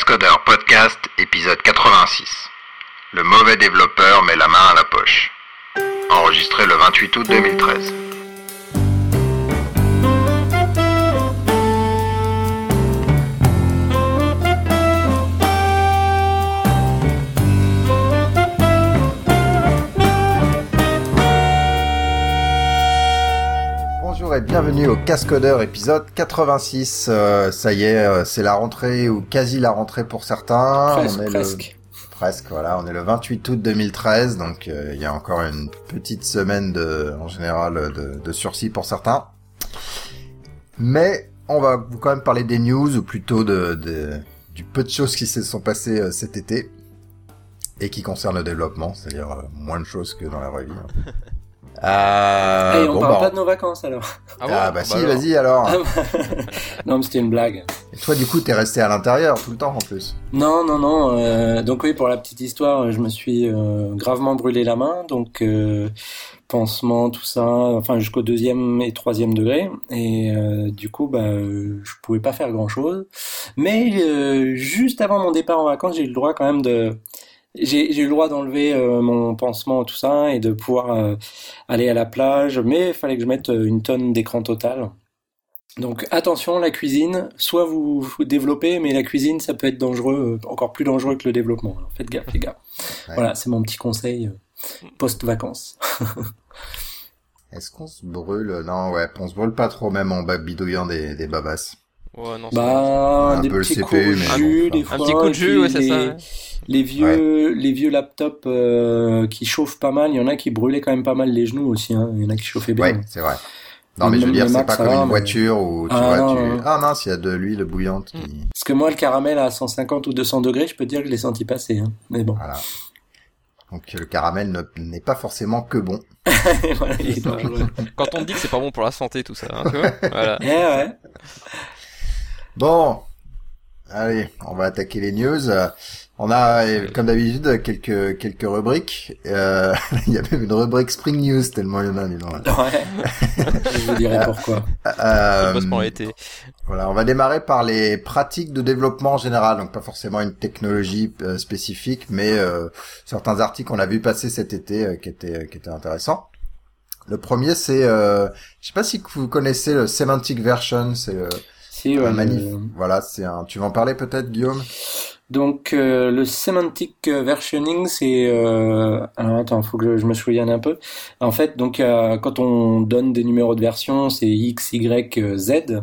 Cascodeur Podcast, épisode 86. Le mauvais développeur met la main à la poche. Enregistré le 28 août 2013. Et bienvenue au Cascodeur épisode 86. Euh, ça y est, euh, c'est la rentrée ou quasi la rentrée pour certains. Presque, on est presque. Le... Presque, voilà. On est le 28 août 2013, donc euh, il y a encore une petite semaine de, en général, de, de sursis pour certains. Mais on va vous quand même parler des news ou plutôt de, de du peu de choses qui se sont passées euh, cet été et qui concernent le développement, c'est-à-dire moins de choses que dans la vraie vie. hein. Euh, Et on bon, parle bah, pas de nos vacances alors. Ah, bon bah Ah si, alors. vas-y alors. Ah, bah, non, mais c'était une blague. Et toi, du coup, t'es resté à l'intérieur tout le temps en plus? Non, non, non. euh, donc oui, pour la petite histoire, je me suis euh, gravement brûlé la main, donc euh, pansement, tout ça, enfin jusqu'au deuxième et troisième degré. Et euh, du coup, bah, euh, je pouvais pas faire grand chose. Mais euh, juste avant mon départ en vacances, j'ai eu le droit quand même de j'ai eu le droit d'enlever euh, mon pansement tout ça et de pouvoir euh, aller à la plage, mais il fallait que je mette euh, une tonne d'écran total. Donc attention, la cuisine, soit vous, vous développez, mais la cuisine, ça peut être dangereux, encore plus dangereux que le développement. Alors faites gaffe, les gars. Ouais. Voilà, c'est mon petit conseil post-vacances. Est-ce qu'on se brûle? Non, ouais, on se brûle pas trop même en bidouillant des, des babasses. Ouais, non, c'est Bah, Un des peu le petits CP, coups de mais jus, bon, des fois. Un petit coup de jus, ouais, c'est les, ça, ouais. Les vieux, les vieux laptops euh, qui chauffent pas mal, il y en a qui brûlaient quand même pas mal les genoux aussi. Hein. Il y en a qui chauffaient bien. Ouais, c'est vrai. Non, mais je veux dire, c'est pas comme va, une mais- voiture où tu Ah, vois, non, tu... non. Ah mince, il y a de l'huile bouillante qui... Parce que moi, le caramel à 150 ou 200 degrés, je peux te dire que je l'ai senti passer. Hein. Mais bon, Voilà. Donc le caramel ne- n'est pas forcément que bon. voilà, il est dangereux. Quand on te dit que c'est pas bon pour la santé, tout ça, hein, tu vois Voilà. Eh ouais. Bon, allez, on va attaquer les news. Euh, On a, euh, comme d'habitude, quelques quelques rubriques. Euh, il y a même une rubrique Spring News tellement il y en a. dis donc. Ouais. je vous dirai pourquoi. Euh, l'été. Voilà, on va démarrer par les pratiques de développement en général, donc pas forcément une technologie euh, spécifique, mais euh, certains articles qu'on a vu passer cet été euh, qui étaient qui étaient intéressants. Le premier, c'est, euh, je sais pas si vous connaissez le semantic version, c'est euh, un manif. le- Voilà, c'est un. Tu vas en parler peut-être, Guillaume? Donc euh, le semantic versioning, c'est euh... alors attends, faut que je, me souvienne un peu. En fait, donc euh, quand on donne des numéros de version, c'est X, Y, euh, Z.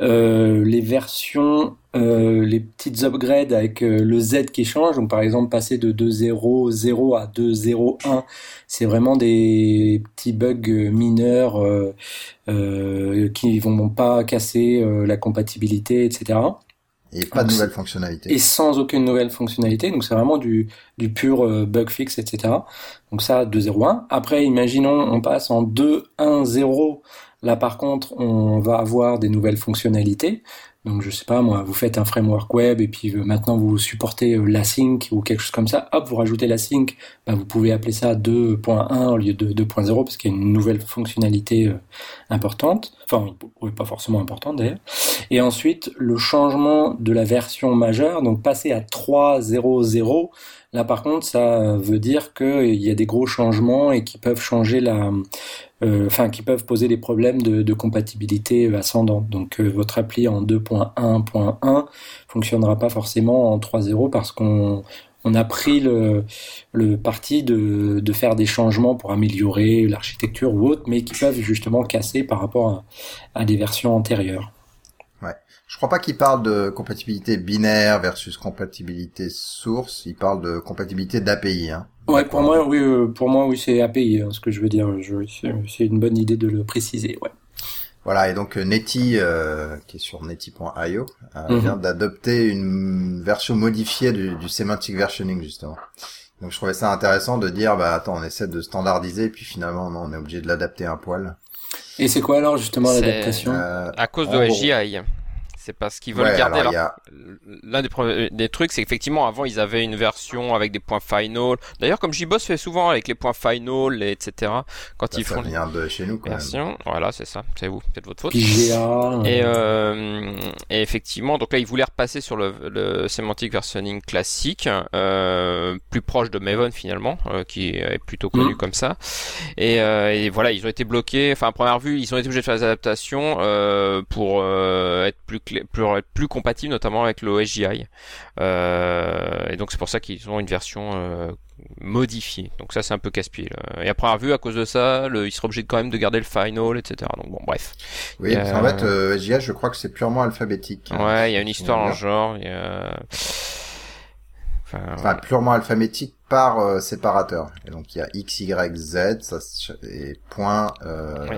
Euh, les versions, euh, les petites upgrades avec euh, le Z qui change. Donc par exemple passer de 2.0.0 à 2.0.1, c'est vraiment des petits bugs mineurs qui vont pas casser la compatibilité, etc Et pas de Ah, nouvelles fonctionnalités. et sans aucune nouvelle fonctionnalité. Donc c'est vraiment du, du pur euh, bug fix, etc. Donc ça, 2.0.1. Après, imaginons, on passe en 2.1.0. Là, par contre, on va avoir des nouvelles fonctionnalités. Donc je sais pas, moi, vous faites un framework web et puis euh, maintenant vous supportez euh, l'async ou quelque chose comme ça. Hop, vous rajoutez l'async. Ben, vous pouvez appeler ça 2.1 au lieu de 2.0 parce qu'il y a une nouvelle fonctionnalité euh, importante. Enfin, pas forcément importante d'ailleurs. Et ensuite, le changement de la version majeure, donc passer à 3.0.0, là par contre, ça veut dire qu'il y a des gros changements et qui peuvent changer la, enfin, qui peuvent poser des problèmes de, compatibilité ascendante. Donc, euh, votre appli en 2.1.1 fonctionnera pas forcément en 3.0 parce qu'on on a pris le, parti de, faire des changements pour améliorer l'architecture ou autre, mais qui peuvent justement casser par rapport à des versions antérieures. Je crois pas qu'il parle de compatibilité binaire versus compatibilité source. Il parle de compatibilité d'API. Hein. Ouais, pour moi, oui, euh, pour moi, oui, c'est API, hein, ce que je veux dire. Je, c'est, c'est une bonne idée de le préciser, ouais. Voilà, et donc euh, Netty, euh, qui est sur netty.io, euh, Mhm. vient d'adopter une version modifiée du, du semantic versioning justement. Donc je trouvais ça intéressant de dire, bah attends, on essaie de standardiser, et puis finalement, non, on est obligé de l'adapter un poil. Et c'est quoi alors justement l'adaptation? Euh, À cause de la gros. C'est parce qu'ils veulent Ouais, garder leur a- l'un des, premiers- des trucs, c'est qu'effectivement, avant, ils avaient une version avec des points final. D'ailleurs, comme JBoss fait souvent avec les points final, et etc. Quand ils ça font vient de chez nous quand même. versions. Voilà, c'est ça. C'est vous, peut-être votre faute. PGA. Et, euh, euh, et effectivement, donc là, ils voulaient repasser sur le, le semantic versioning classique, euh, plus proche de Maven finalement, euh, qui est plutôt connu Mhm. comme ça. Et, euh, et voilà, ils ont été bloqués. Enfin, à première vue, ils ont été obligés de faire des adaptations euh, pour euh, être plus, clé- plus compatibles, notamment avec le OSGI. Euh, et donc c'est pour ça qu'ils ont une version euh, modifiée. Donc ça, c'est un peu casse-pied. Et à première vue, à cause de ça, le, ils seraient obligés de- quand même de garder le final, etc. Donc bon, bref. Oui, qu'en Euh, fait, euh, SGA, je crois que c'est purement alphabétique. Ouais, il y a une histoire en genre. il y a- Enfin, Enfin, purement alphabétique par euh, séparateur. Et donc, il y a X, Y, Z, ça, et point, euh, Oui.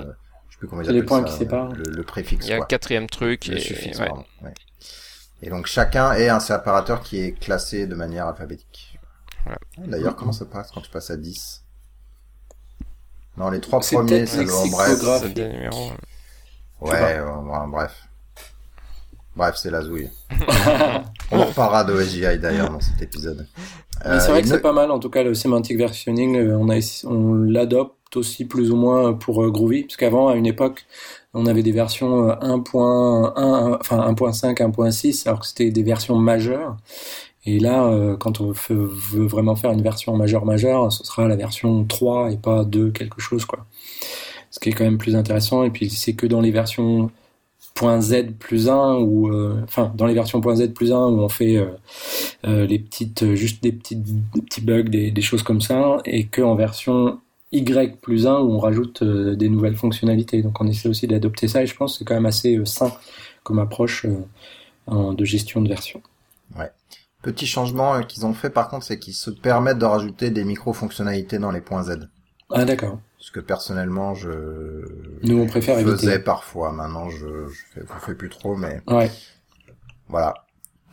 Plus comment ils C'est les points ça, qui séparent. Le, le préfixe, il y a un quatrième truc. Le et, suffixe, ouais. pardon. Ouais. Et donc, chacun est un séparateur qui est classé de manière alphabétique. Voilà. D'ailleurs, comment ça passe quand tu passes à 10? Non, les trois premiers, c'est le, bref. Des numéros. Ouais, euh, bon, bref. Bref, c'est la zouille. On reparlera de SGI d'ailleurs dans cet épisode. Mais c'est Euh, vrai que il c'est ne- pas mal, en tout cas, le semantic versioning, euh, on, a, essa- on l'adopte aussi plus ou moins pour euh, Groovy, parce qu'avant, à une époque, on avait des versions euh, 1.1, enfin 1.5, 1.6, alors que c'était des versions majeures. Et là, euh, quand on veut vraiment faire une version majeure majeure, ce sera la version 3 et pas 2 quelque chose, quoi. Ce qui est quand même plus intéressant. Et puis, c'est que dans les versions .z plus 1 ou euh, enfin dans les versions .z plus 1 où on fait euh, euh, les petites euh, juste des petites petits bugs des, des choses comme ça et que en version y plus 1 où on rajoute euh, des nouvelles fonctionnalités donc on essaie aussi d'adopter ça et je pense que c'est quand même assez euh, sain comme approche euh, de gestion de version Petit changement qu'ils ont fait par contre, c'est qu'ils se permettent de rajouter des micro-fonctionnalités dans les points Z. ah d'accord Ce que personnellement je nous on préfère faisais éviter parfois. Maintenant je je fais, fais plus trop, mais ouais voilà.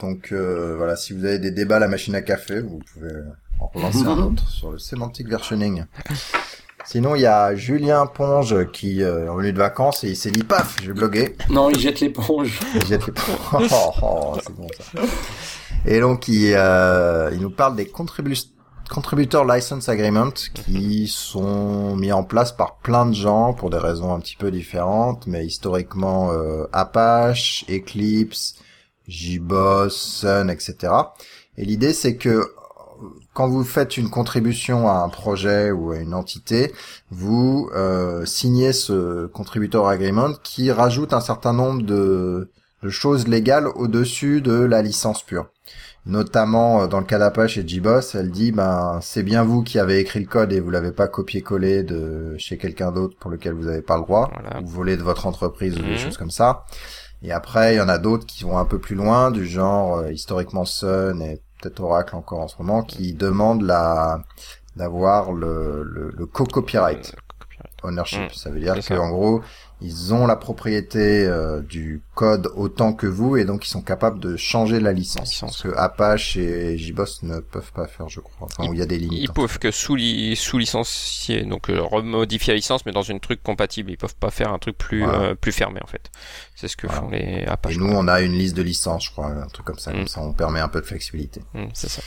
Donc voilà, si vous avez des débats à la machine à café, vous pouvez en relancer un autre sur le semantic versioning. Sinon, il y a Julien Ponge qui euh, est revenu de vacances et il s'est dit paf, je vais bloguer. non il jette l'éponge Il jette les- Oh, oh, c'est bon ça. Et donc il, euh, il nous parle des contribu- contributor license agreements qui sont mis en place par plein de gens pour des raisons un petit peu différentes, mais historiquement euh, Apache, Eclipse, JBoss, Sun, etc. Et l'idée c'est que euh, quand vous faites une contribution à un projet ou à une entité, vous euh, signez ce contributor agreement qui rajoute un certain nombre de, de choses légales au-dessus de la licence pure. Notamment euh, dans le cas d'Apache et JBoss, elle dit ben c'est bien vous qui avez écrit le code et vous l'avez pas copié-collé de chez quelqu'un d'autre pour lequel vous n'avez pas le droit, Voilà. ou volé de votre entreprise ou des Mhm. choses comme ça. Et après, il y en a d'autres qui vont un peu plus loin, du genre euh, historiquement Sun et peut-être Oracle encore en ce moment, qui demandent la d'avoir le, le, le co-copyright ownership. Mm, ça veut dire qu'en gros, ils ont la propriété euh, du code autant que vous et donc ils sont capables de changer la licence. Licence. Ce que Apache et JBoss ne peuvent pas faire, je crois. Enfin, où il y a des limites. Ils peuvent que sous, li- sous licencier, donc euh, remodifier la licence, mais dans une truc compatible. Ils peuvent pas faire un truc plus Voilà. euh, plus fermé en fait. C'est ce que Voilà. font les Et Apache. nous, on a une liste de licences, je crois, un truc comme ça. Mm. Comme ça, on permet un peu de flexibilité. Mm, c'est ça.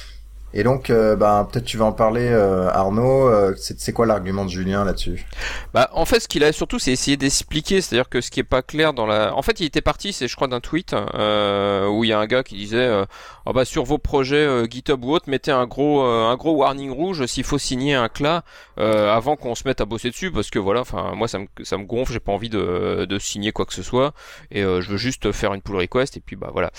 Et donc, euh, ben, peut-être tu vas en parler, euh, Arnaud. Euh, c'est quoi l'argument de Julien là-dessus? Bah, en fait, ce qu'il a surtout, c'est essayer d'expliquer, c'est-à-dire que ce qui est pas clair dans la. En fait, il était parti, c'est je crois d'un tweet euh, où il y a un gars qui disait, euh, Ah bah sur vos projets euh, GitHub ou autre, mettez un gros un gros warning rouge s'il faut signer un CLA avant qu'on se mette à bosser dessus, parce que voilà, enfin moi ça me ça me gonfle, j'ai pas envie de de signer quoi que ce soit, et je veux juste faire une pull request et puis bah voilà.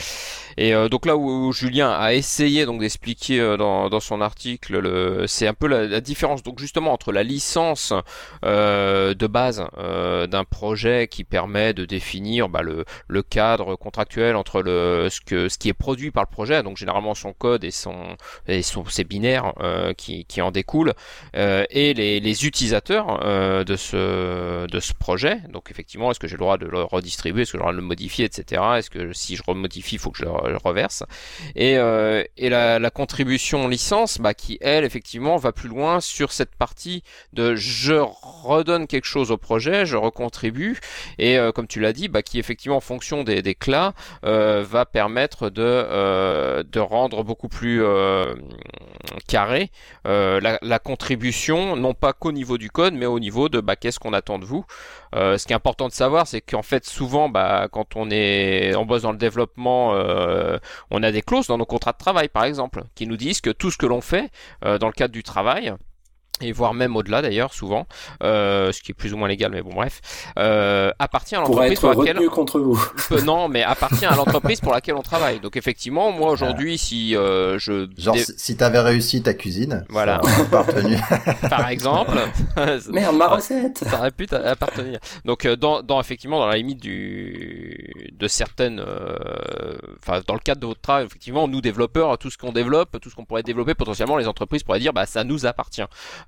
Et donc là où, où Julien a essayé donc d'expliquer dans son article, le c'est un peu la, différence donc justement entre la licence euh, de base euh, d'un projet qui permet de définir bah, le, cadre contractuel entre ce qui est produit par le projet, donc généralement son code et son et son ses binaires euh, qui, en découlent, et les, utilisateurs de ce projet. Donc effectivement, est-ce que j'ai le droit de le redistribuer, est-ce que j'ai le droit de le modifier, etc. Est-ce que si je remodifie, il faut que je le, reverse? Et, la contribution licence, bah, qui elle effectivement va plus loin sur cette partie de je redonne quelque chose au projet, je recontribue, et comme tu l'as dit, bah, qui effectivement en fonction des, des CLA va permettre de de rendre beaucoup plus carré la, la, contribution, non pas qu'au niveau du code, mais au niveau de bah, qu'est-ce qu'on attend de vous. Euh, ce qui est important de savoir, c'est qu'en fait, souvent, bah, quand on est, on bosse dans le développement, euh, on a des clauses dans nos contrats de travail, par exemple, qui nous disent que tout ce que l'on fait euh, dans le cadre du travail, et voire même au-delà d'ailleurs souvent, euh, ce qui est plus ou moins légal, mais bon bref, euh, appartient à l'entreprise pour laquelle contre vous. non, mais appartient à l'entreprise pour laquelle on travaille. Donc effectivement, moi aujourd'hui, si euh, je genre si t'avais réussi ta cuisine, voilà, par exemple, merde ma recette, ça aurait pu appartenir. Donc euh, dans, dans effectivement dans la limite du de certaines, euh, enfin dans le cadre de votre travail, effectivement, nous développeurs, tout ce qu'on développe, tout ce qu'on pourrait développer potentiellement, les entreprises pourraient dire bah ça nous appartient.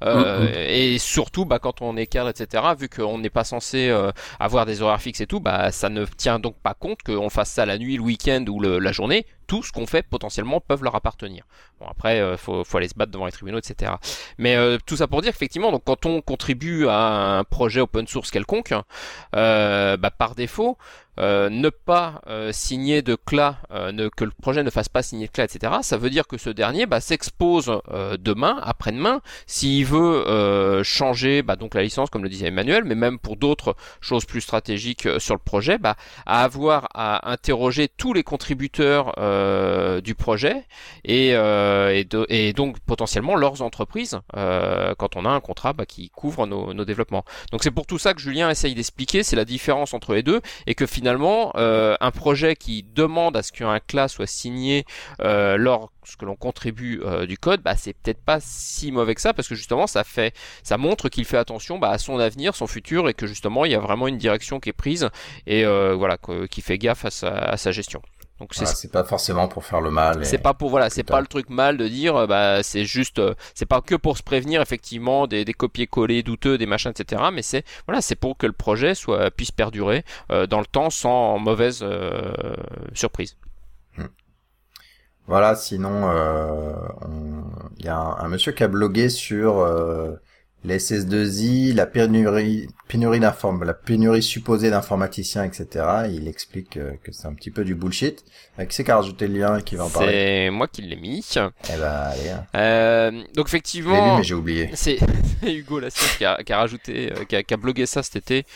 Euh, mm, mm. Et surtout, bah, quand on est cadre, etc., vu qu'on n'est pas censé euh, avoir des horaires fixes et tout, bah, ça ne tient donc pas compte qu'on fasse ça la nuit, le week-end ou la journée. Tout ce qu'on fait potentiellement peuvent leur appartenir. Bon après, euh, faut, faut aller se battre devant les tribunaux, etc. Mais tout ça pour dire qu'effectivement, donc quand on contribue à un projet open source quelconque, bah, par défaut, euh, ne pas euh, signer de CLA, euh, ne, que le projet ne fasse pas signer de CLA, etc., ça veut dire que ce dernier bah, s'expose demain, après-demain, s'il veut changer bah, donc la licence, comme le disait Emmanuel, mais même pour d'autres choses plus stratégiques sur le projet, bah, à avoir à interroger tous les contributeurs du projet. Et, et, et, donc potentiellement leurs entreprises quand on a un contrat bah, qui couvre nos, nos développements. Donc c'est pour tout ça que Julien essaye d'expliquer, c'est la différence entre les deux. Et que finalement euh, un projet qui demande à ce qu'un class soit signé euh, lorsque l'on contribue euh, du code, bah, c'est peut-être pas si mauvais que ça. Parce que justement ça fait, ça montre qu'il fait attention bah, à son avenir, son futur. Et que justement il y a vraiment une direction qui est prise. Et voilà qui fait gaffe à sa gestion. Donc c'est pas forcément pour faire le mal. C'est pas pour voilà, c'est pas le truc mal de dire euh, bah c'est juste euh, c'est pas que pour se prévenir effectivement des, des copier-coller douteux, des machins etc. Mais c'est voilà c'est pour que le projet soit puisse perdurer euh, dans le temps sans mauvaise surprise. Hmm. Voilà, sinon il y a un, un, monsieur qui a blogué sur les SS2I, la pénurie, pénurie la pénurie supposée d'informaticiens, etc. Il explique euh, que, c'est un petit peu du bullshit. Avec qui c'est qui a rajouté le lien qui va en parler? C'est moi qui l'ai mis. Eh ben, allez. Hein. Euh, donc effectivement, lu, mais j'ai oublié. C'est Hugo Lassier qui a, qui a rajouté, euh, qui a, qui a, blogué ça cet été.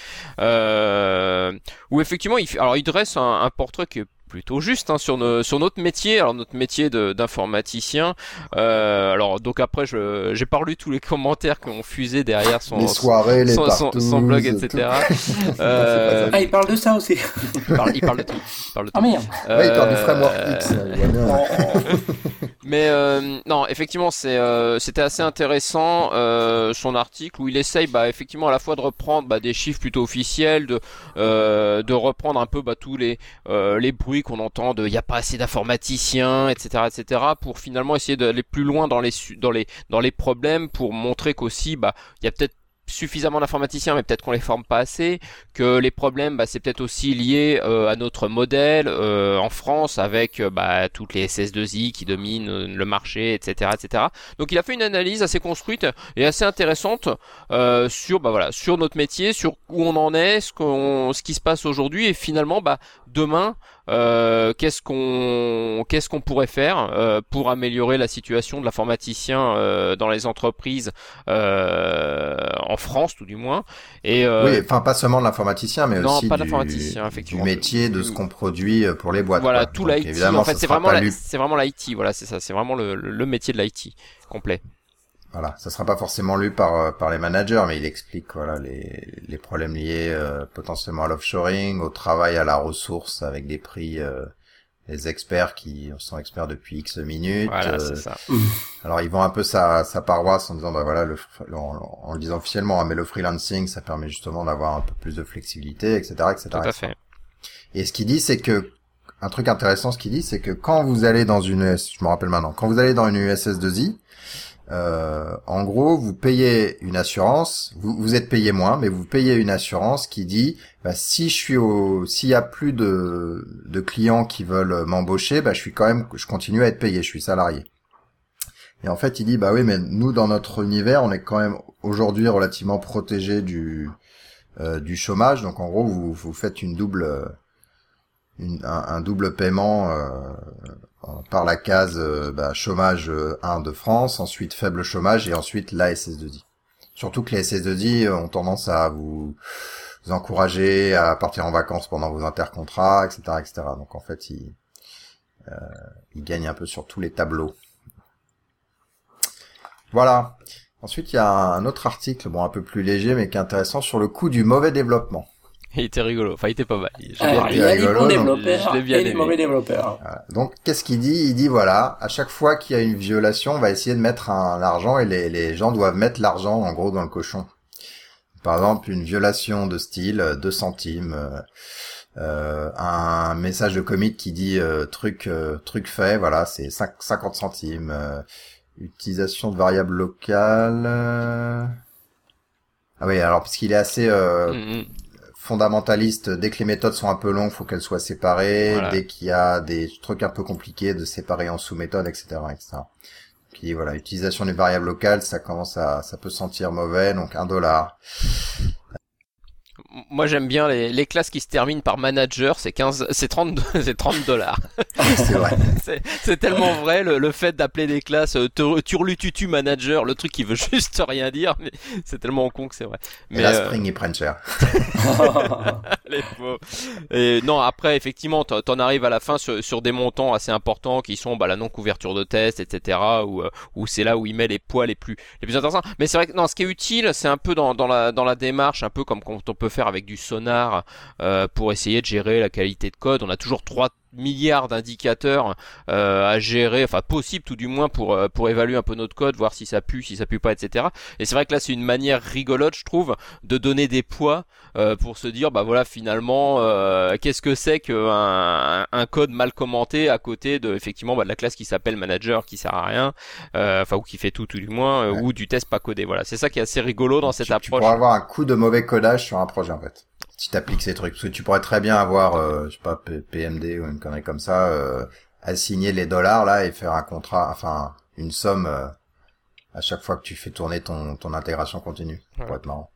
Euh, où effectivement, il, alors il dresse un, un portrait qui est plutôt juste hein, sur, sur notre métier, alors notre métier d'informaticien. Euh, alors donc après, je j'ai pas lu tous les commentaires qui ont fusé derrière son les soirées, les son, son, blog, etc. euh, ah, il parle de ça aussi. il, parle, il parle de tout. Il parle de tout. Ah merde. Euh, ouais, il parle du framework X. Mais euh, non, effectivement, c'est euh, c'était assez intéressant euh, son article où il essaye, bah, effectivement, à la fois de reprendre bah, des chiffres plutôt officiels, de de reprendre un peu bah, tous les les bruits qu'on entend de il n'y a pas assez d'informaticiens, etc., etc., pour finalement essayer d'aller plus loin dans les dans les dans les problèmes, pour montrer qu'aussi bah il y a peut-être suffisamment d'informaticiens, mais peut-être qu'on les forme pas assez, que les problèmes, bah, c'est peut-être aussi lié euh, à notre modèle euh, en France avec euh, bah, toutes les SS2I qui dominent le marché, etc., etc. Donc il a fait une analyse assez construite et assez intéressante sur, bah voilà, sur notre métier, sur où on en est, ce qu'on, ce qui se passe aujourd'hui et finalement, bah, demain, qu'est-ce qu'on qu'est-ce qu'on pourrait faire pour améliorer la situation de l'informaticien dans les entreprises en France tout du moins. Et euh, oui, enfin pas seulement de l'informaticien, mais aussi pas du, effectivement. du métier de ce qu'on produit euh, pour les boîtes. Voilà, tout l'IT. En fait, c'est vraiment c'est vraiment l'IT. Voilà, c'est ça. C'est vraiment le, le métier de l'IT complet. Voilà, ça sera pas forcément lu par euh, par les managers, mais il explique voilà les les problèmes liés potentiellement à l'offshoring, au travail à la ressource avec des prix les experts qui sont experts depuis X minutes. Voilà, c'est ça. Alors ils vont un peu sa, sa paroisse en disant bah voilà le, en, le disant officiellement hein, mais le freelancing ça permet justement d'avoir un peu plus de flexibilité etc etc. Tout à fait. Et ce qu'il dit c'est que un truc intéressant ce qu'il dit c'est que quand vous allez dans une je me rappelle maintenant quand vous allez dans une USS2I euh, en gros, vous payez une assurance, vous, êtes payé moins, mais vous payez une assurance qui dit, bah, si je suis au, s'il y a plus de, clients qui veulent m'embaucher, bah, je suis quand même, je continue à être payé, je suis salarié. Et en fait, il dit bah oui, mais nous dans notre univers, on est quand même aujourd'hui relativement protégé du euh, chômage. Donc en gros, vous faites une double une, un, double paiement euh, par la case euh, bah, chômage 1 de France, ensuite faible chômage et ensuite la SS2I. Surtout que les SS2I ont tendance à vous, vous encourager à partir en vacances pendant vos intercontrats, etc., etc. Donc en fait, ils, euh, ils gagnent un peu sur tous les tableaux. Voilà. Ensuite, il y a un autre article, bon, un peu plus léger, mais qui est intéressant sur le coût du mauvais développement. Il était rigolo. Enfin, il était pas mal. il y a les bons développeurs et les mauvais développeurs. Donc, qu'est-ce qu'il dit? Il dit voilà, à chaque fois qu'il y a une violation, on va essayer de mettre un argent et les, les gens doivent mettre l'argent en gros dans le cochon. Par exemple, une violation de style, 2 centimes. Euh, euh, un message de commit qui dit euh, truc euh, truc fait, voilà, c'est 50 centimes. utilisation de variables locales. Ah oui, alors parce qu'il est assez mm, mm fondamentaliste, dès que les méthodes sont un peu longues, faut qu'elles soient séparées. Dès qu'il y a des trucs un peu compliqués, de séparer en sous-méthodes, etc., etc. Puis voilà, utilisation des variables locales, ça commence à, ça peut sentir mauvais, donc un dollar moi j'aime bien les, les, classes qui se terminent par manager, c'est 15, c'est 30, c'est 30 dollars. c'est vrai. c'est tellement vrai le, le fait d'appeler des classes euh, turlututu manager, le truc qui veut juste rien dire, mais c'est tellement con que c'est vrai. Mais Et la euh, Spring ils prennent cher. les Et non, après effectivement, t'en arrives à la fin sur, sur, des montants assez importants qui sont bah, la non couverture de test, etc. Où, où c'est là où il met les poids les plus les plus intéressants. Mais c'est vrai que non, ce qui est utile, c'est un peu dans, dans la dans la démarche, un peu comme quand on peut faire avec du sonar euh, pour essayer de gérer la qualité de code. On a toujours trois milliards d'indicateurs euh, à gérer, enfin possible tout du moins pour euh, pour évaluer un peu notre code, voir si ça pue, si ça pue pas, etc. Et c'est vrai que là c'est une manière rigolote, je trouve, de donner des poids pour se dire bah voilà finalement qu'est-ce que c'est qu'un un code mal commenté à côté de effectivement bah, de la classe qui s'appelle manager qui sert à rien, enfin ou qui fait tout tout du moins, ou du test pas codé. Voilà, c'est ça qui est assez rigolo dans cette approche. Tu pourras avoir un coup de mauvais codage sur un projet en fait si t'appliques ces trucs. Parce que tu pourrais très bien avoir, euh, je sais pas, PMD ou une connerie comme ça, euh, assigner les dollars là et faire un contrat, enfin une somme euh, à chaque fois que tu fais tourner ton, ton intégration continue. pour être marrant.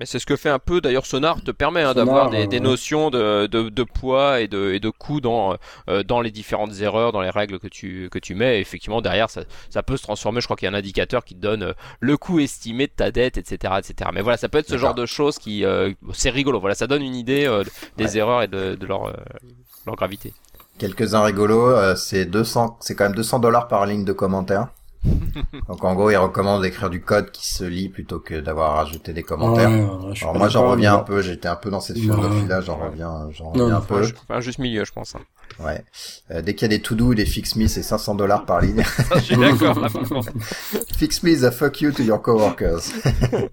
Mais c'est ce que fait un peu d'ailleurs Sonar te permet hein, d'avoir des, des notions de, de, de, poids et de, et de coût dans, euh, dans les différentes erreurs, dans les règles que tu, que tu mets. Et effectivement, derrière, ça, ça peut se transformer. Je crois qu'il y a un indicateur qui te donne euh, le coût estimé de ta dette, etc., etc. Mais voilà, ça peut être ce genre de choses qui, euh, c'est rigolo. Voilà, ça donne une idée des erreurs et de, de leur, leur gravité. Quelques-uns rigolos, c'est 200, c'est quand même 200 dollars par ligne de commentaires. Donc en gros, il recommande d'écrire du code qui se lit plutôt que d'avoir rajouté des commentaires. Alors moi, j'en reviens un peu. J'étais un peu dans cette philosophie-là. J'en reviens, j'en reviens un peu. Enfin, juste milieu, je pense. Hein. Ouais. Euh, dès qu'il y a des to-do, des fix me, c'est 500 dollars par ligne. Je suis d'accord. fix me is a fuck you to your coworkers.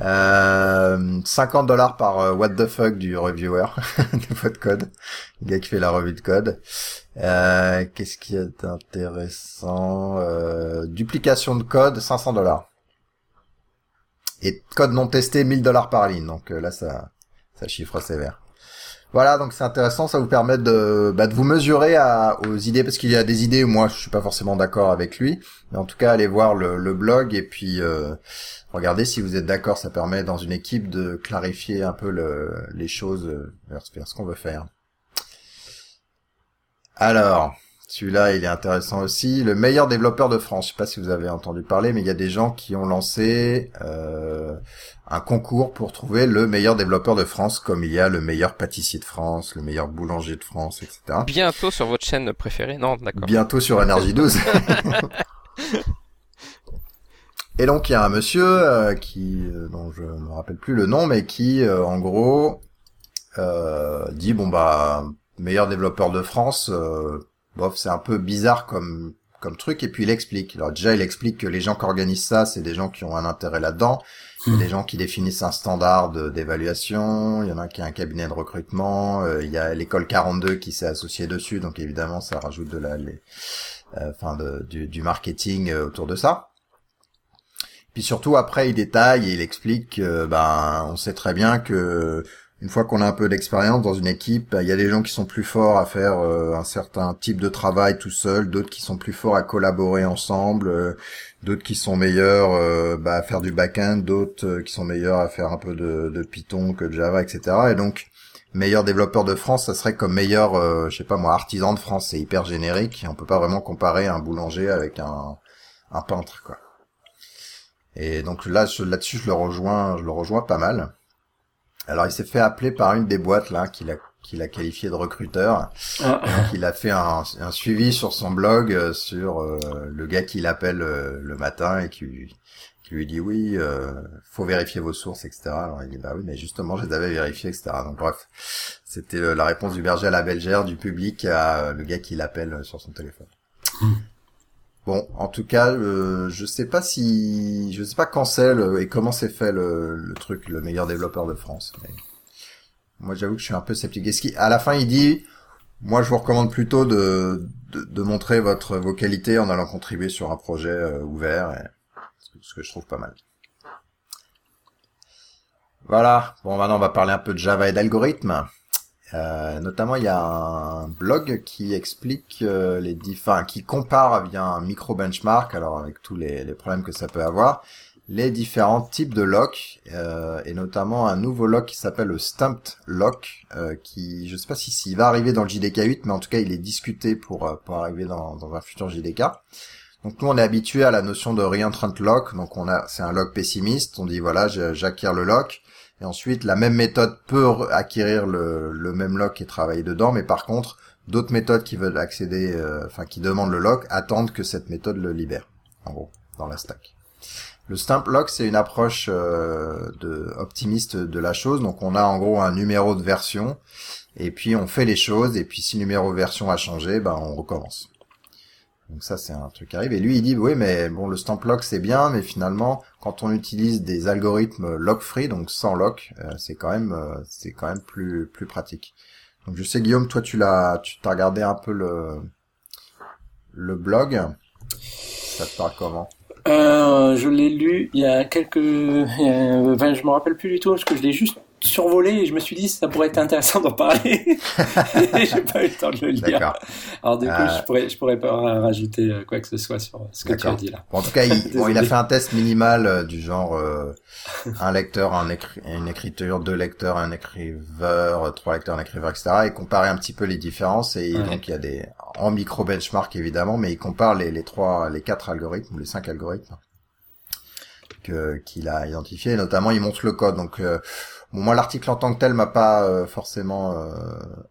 Euh, 50 dollars par euh, what the fuck du reviewer de votre code, le gars qui fait la revue de code. Euh, Qu'est-ce qui est intéressant euh, Duplication de code, 500 dollars. Et code non testé, 1000 dollars par ligne. Donc euh, là, ça, ça chiffre sévère. Voilà, donc c'est intéressant, ça vous permet de, bah, vous mesurer aux idées, parce qu'il y a des idées où moi je suis pas forcément d'accord avec lui, mais en tout cas allez voir le, blog et puis euh, regardez si vous êtes d'accord, ça permet dans une équipe de clarifier un peu le, les choses euh, vers ce qu'on veut faire. Alors, celui-là, il est intéressant aussi. Le meilleur développeur de France. Je sais pas si vous avez entendu parler, mais il y a des gens qui ont lancé euh, un concours pour trouver le meilleur développeur de France, comme il y a le meilleur pâtissier de France, le meilleur boulanger de France, etc. Bientôt sur votre chaîne préférée, non D'accord. Bientôt sur Energy 12. Et donc il y a un monsieur euh, qui, euh, dont je me rappelle plus le nom, mais qui, euh, en gros, dit bon bah meilleur développeur de France bof, c'est un peu bizarre comme comme truc et puis il explique. Alors déjà il explique que les gens qui organisent ça, c'est des gens qui ont un intérêt là-dedans, hmm. des gens qui définissent un standard d'évaluation, il y en a qui a un cabinet de recrutement, euh, il y a l'école 42 qui s'est associée dessus, donc évidemment ça rajoute de la les, euh, enfin de, du, du, marketing euh, autour de ça. Puis surtout après il détaille et il explique que ben on sait très bien que une fois qu'on a un peu d'expérience dans une équipe, bah, il y a des gens qui sont plus forts à faire euh, un certain type de travail tout seul, d'autres qui sont plus forts à collaborer ensemble, euh, d'autres qui sont meilleurs euh, bah, à faire du back-end, d'autres qui sont meilleurs à faire un peu de, de, Python que de Java, etc. Et donc meilleur développeur de France, ça serait comme meilleur, je sais pas moi, artisan de France. C'est hyper générique. On peut pas vraiment comparer un boulanger avec un, un peintre, quoi. Et donc là, là-dessus, je le rejoins, je le rejoins pas mal. Alors il s'est fait appeler par une des boîtes là qu'il a qu'il a qualifié de recruteur. Ah. il a fait un, un, suivi sur son blog euh, sur euh, le gars qui l'appelle euh, le matin et qui, qui lui dit oui, faut vérifier vos sources, etc. Alors il dit bah oui, mais justement je les avais vérifiées, etc. Donc bref, c'était la réponse du berger à la bergère, du public à le gars qui l'appelle sur son téléphone. Hmm. Bon, en tout cas, euh, je sais pas si, je sais pas quand c'est et comment c'est fait le, le, truc, le meilleur développeur de France. Mais moi, j'avoue que je suis un peu sceptique. Est-ce qu'à la fin, il dit, moi, je vous recommande plutôt de, montrer votre vos qualités en allant contribuer sur un projet euh, ouvert, et, ce que je trouve pas mal. Voilà. Bon, maintenant, on va parler un peu de Java et d'algorithmes. Euh, notamment, il y a un blog qui explique euh, les enfin, qui compare via un micro benchmark, alors avec tous les, problèmes que ça peut avoir, les différents types de lock, euh, et notamment un nouveau lock qui s'appelle le Stamped Lock, qui, je sais pas si s'il va arriver dans le JDK 8, mais en tout cas, il est discuté pour pour arriver dans, dans un futur JDK. Donc nous on est habitué à la notion de reentrant lock, donc on a c'est un lock pessimiste, on dit voilà j'acquiers le lock, et ensuite, la même méthode peut acquérir le, le même lock et travailler dedans, mais par contre, d'autres méthodes qui veulent accéder, euh, enfin qui demandent le lock, attendent que cette méthode le libère, en gros, dans la stack. Le stamp lock, c'est une approche euh, de, optimiste de la chose. Donc, on a en gros un numéro de version, et puis on fait les choses, et puis si le numéro de version a changé, ben on recommence. Donc ça, c'est un truc qui arrive. Et lui, il dit, oui, mais bon, le stamp lock, c'est bien, mais finalement, quand on utilise des algorithmes lock-free, donc sans lock, euh, c'est quand même, euh, c'est quand même plus, plus pratique. Donc je sais, Guillaume, toi, tu l'as, tu t'as regardé un peu le, le blog. Ça te parle comment? Euh, Je l'ai lu il y a quelques, enfin, je me rappelle plus du tout parce que je l'ai juste survolé et je me suis dit ça pourrait être intéressant d'en parler. j'ai pas eu le temps de le lire. Alors du coup, je euh, pourrais je pourrais pas rajouter euh, quoi que ce soit sur ce que tu as dit là. en tout cas, il, bon, il a fait un test minimal euh, du genre un lecteur, un écri une écriture, deux lecteurs, un écriveur, trois lecteurs, un écriveur, etc. Et comparer un petit peu les différences et donc il y a des en micro benchmark évidemment, mais il compare les, les trois, les quatre algorithmes ou les cinq algorithmes que qu'il a identifié. Notamment, il montre le code. Donc Bon, moi, l'article en tant que tel m'a pas euh, forcément euh,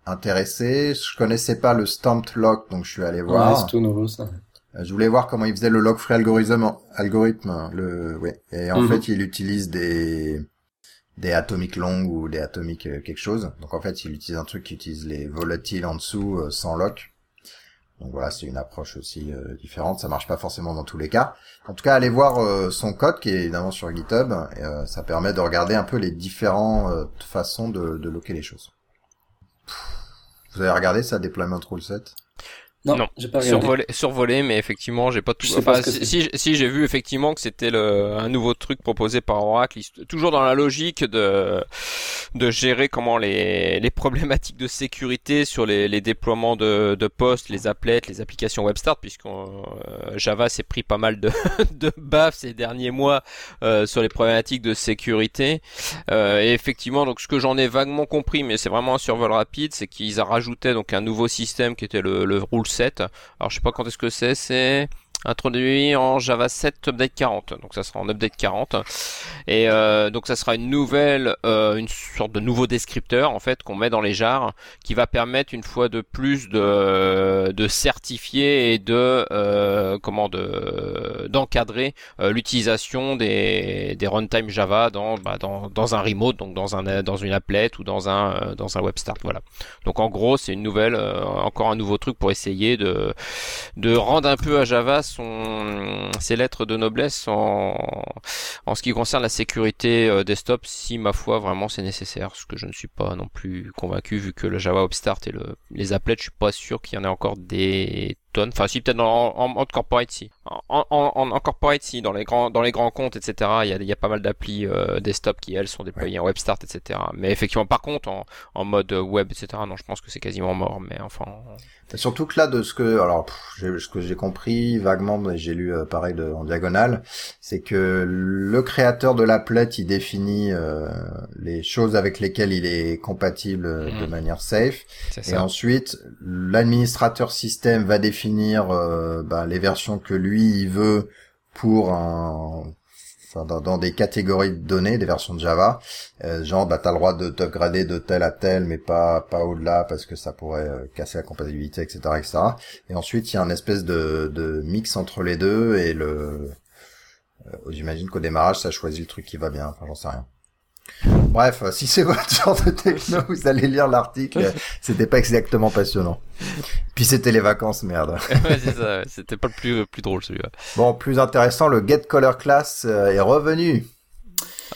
intéressé. Je connaissais pas le stamped lock, donc je suis allé voir. c'est tout nouveau ça. Euh, je voulais voir comment il faisait le lock free algorithm, algorithme, le, ouais. Et en mhm. fait, il utilise des des atomic long ou des atomic quelque chose. Donc en fait, il utilise un truc qui utilise les volatiles en dessous sans lock. Donc voilà, c'est une approche aussi euh, différente. Ça marche pas forcément dans tous les cas. En tout cas, allez voir euh, son code qui est évidemment sur GitHub. Euh, ça permet de regarder un peu les différentes façons de, de loquer les choses. Vous avez regardé ça, Deployment Rule 7 non, j'ai pas survolé, survolé, mais effectivement, j'ai pas tout. Enfin, si, si, j'ai vu effectivement que c'était le un nouveau truc proposé par Oracle, toujours dans la logique de de gérer comment les les problématiques de sécurité sur les, les déploiements de de postes, les applets, les applications WebStart, puisque euh, Java s'est pris pas mal de de baffes ces derniers mois euh, sur les problématiques de sécurité. Euh, et effectivement, donc ce que j'en ai vaguement compris, mais c'est vraiment un survol rapide, c'est qu'ils a rajouté donc un nouveau système qui était le le rule 7. Alors je sais pas quand est-ce que c'est, c'est introduit en Java 7 Update 40. Donc ça sera en Update 40. Et euh, donc ça sera une nouvelle, euh, une sorte de nouveau descripteur en fait qu'on met dans les jars, qui va permettre une fois de plus de, de certifier et de euh, comment de d'encadrer l'utilisation des, des runtime Java dans, bah, dans dans un remote, donc dans un dans une applet ou dans un dans un web start. Voilà. Donc en gros c'est une nouvelle, encore un nouveau truc pour essayer de de rendre un peu à Java son, ses lettres de noblesse en, en ce qui concerne la sécurité euh, desktop, si ma foi vraiment c'est nécessaire, ce que je ne suis pas non plus convaincu vu que le Java Upstart et le, les applets, je suis pas sûr qu'il y en ait encore des tonnes. Enfin, si peut-être en, en, corporate, si. en, en, en, corporate, si, dans les grands, dans les grands comptes, etc. Il y a, il y a pas mal d'applis euh, desktop qui elles sont déployées en WebStart, etc. Mais effectivement, par contre, en, en mode web, etc. Non, je pense que c'est quasiment mort. Mais enfin. Surtout que là, de ce que, alors, ce que j'ai compris vaguement, mais j'ai lu euh, pareil de, en diagonale, c'est que le créateur de l'applet, il définit euh, les choses avec lesquelles il est compatible euh, de mhm. manière safe, et ensuite l'administrateur système va définir bah, les versions que lui il veut pour un dans, des catégories de données, des versions de Java, euh, genre bah t'as le droit de t'upgrader de tel à tel, mais pas pas au-delà parce que ça pourrait euh, casser la compatibilité, etc., etc. Et ensuite il y a un espèce de, de mix entre les deux et le, euh, j'imagine qu'au démarrage ça choisit le truc qui va bien. Enfin j'en sais rien. Bref, si c'est votre genre de techno, vous allez lire l'article. C'était pas exactement passionnant. Puis c'était les vacances, merde. ouais, c'est ça. C'était pas le plus, plus drôle celui-là. Bon, plus intéressant, le Get Color Class euh, est revenu.